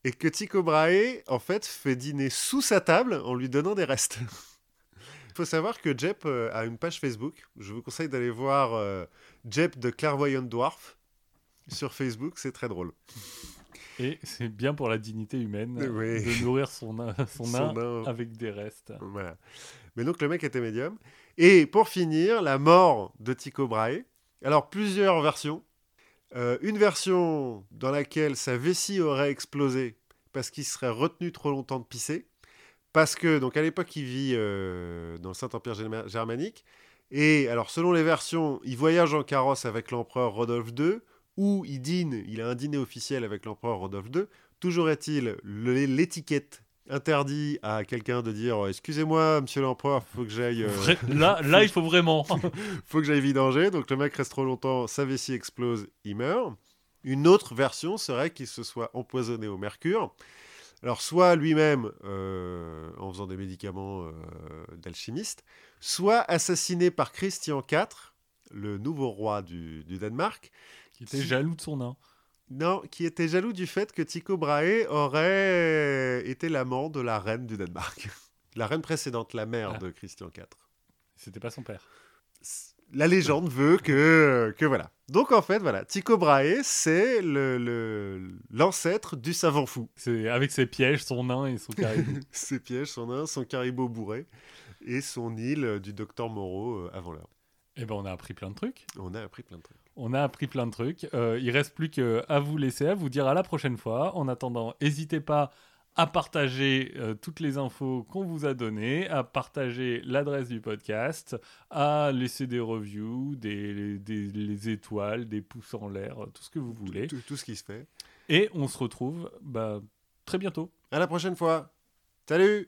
et que Tycho Brahe, en fait, fait dîner sous sa table en lui donnant des restes. Il faut savoir que Jep euh, a une page Facebook. Je vous conseille d'aller voir euh, Jep de Clairvoyant Dwarf sur Facebook, c'est très drôle. Et c'est bien pour la dignité humaine Oui. de nourrir son son nain Son nain. avec des restes. Voilà. Mais donc le mec était médium. Et pour finir, la mort de Tycho Brahe. Alors plusieurs versions. Euh, une version dans laquelle sa vessie aurait explosé parce qu'il serait retenu trop longtemps de pisser. Parce que, donc à l'époque, il vit euh, dans le Saint-Empire germa- germanique. Et alors, selon les versions, il voyage en carrosse avec l'empereur Rodolphe II, ou il dîne, il a un dîner officiel avec l'empereur Rodolphe II. Toujours est-il, l'étiquette interdit à quelqu'un de dire Excusez-moi, monsieur l'empereur, faut que j'aille. euh, là, là, il faut vraiment. faut que j'aille vidanger. Donc le mec reste trop longtemps, sa vessie explose, il meurt. Une autre version serait qu'il se soit empoisonné au mercure. Alors soit lui-même euh, en faisant des médicaments euh, d'alchimiste, soit assassiné par Christian IV, le nouveau roi du, du Danemark, qui était jaloux de son nain. Non, qui était jaloux du fait que Tycho Brahe aurait été l'amant de la reine du Danemark. La reine précédente, la mère Ah. de Christian IV. C'était pas son père. la légende veut que, que voilà. Donc en fait, voilà, Tycho Brahe, c'est le- le- l'ancêtre du savant fou. C'est avec ses pièges, son nain et son caribou. Ses pièges, son nain, son caribou bourré et son île du docteur Moreau euh, avant l'heure. Et ben, on a appris plein de trucs. On a appris plein de trucs. On a appris plein de trucs. Euh, il reste plus qu'à vous laisser, à vous dire à la prochaine fois. En attendant, n'hésitez pas à partager euh, toutes les infos qu'on vous a données, à partager l'adresse du podcast, à laisser des reviews, des, des- les étoiles, des pouces en l'air, tout ce que vous voulez. Tout, tout ce qui se fait. Et on se retrouve bah, très bientôt. À la prochaine fois. Salut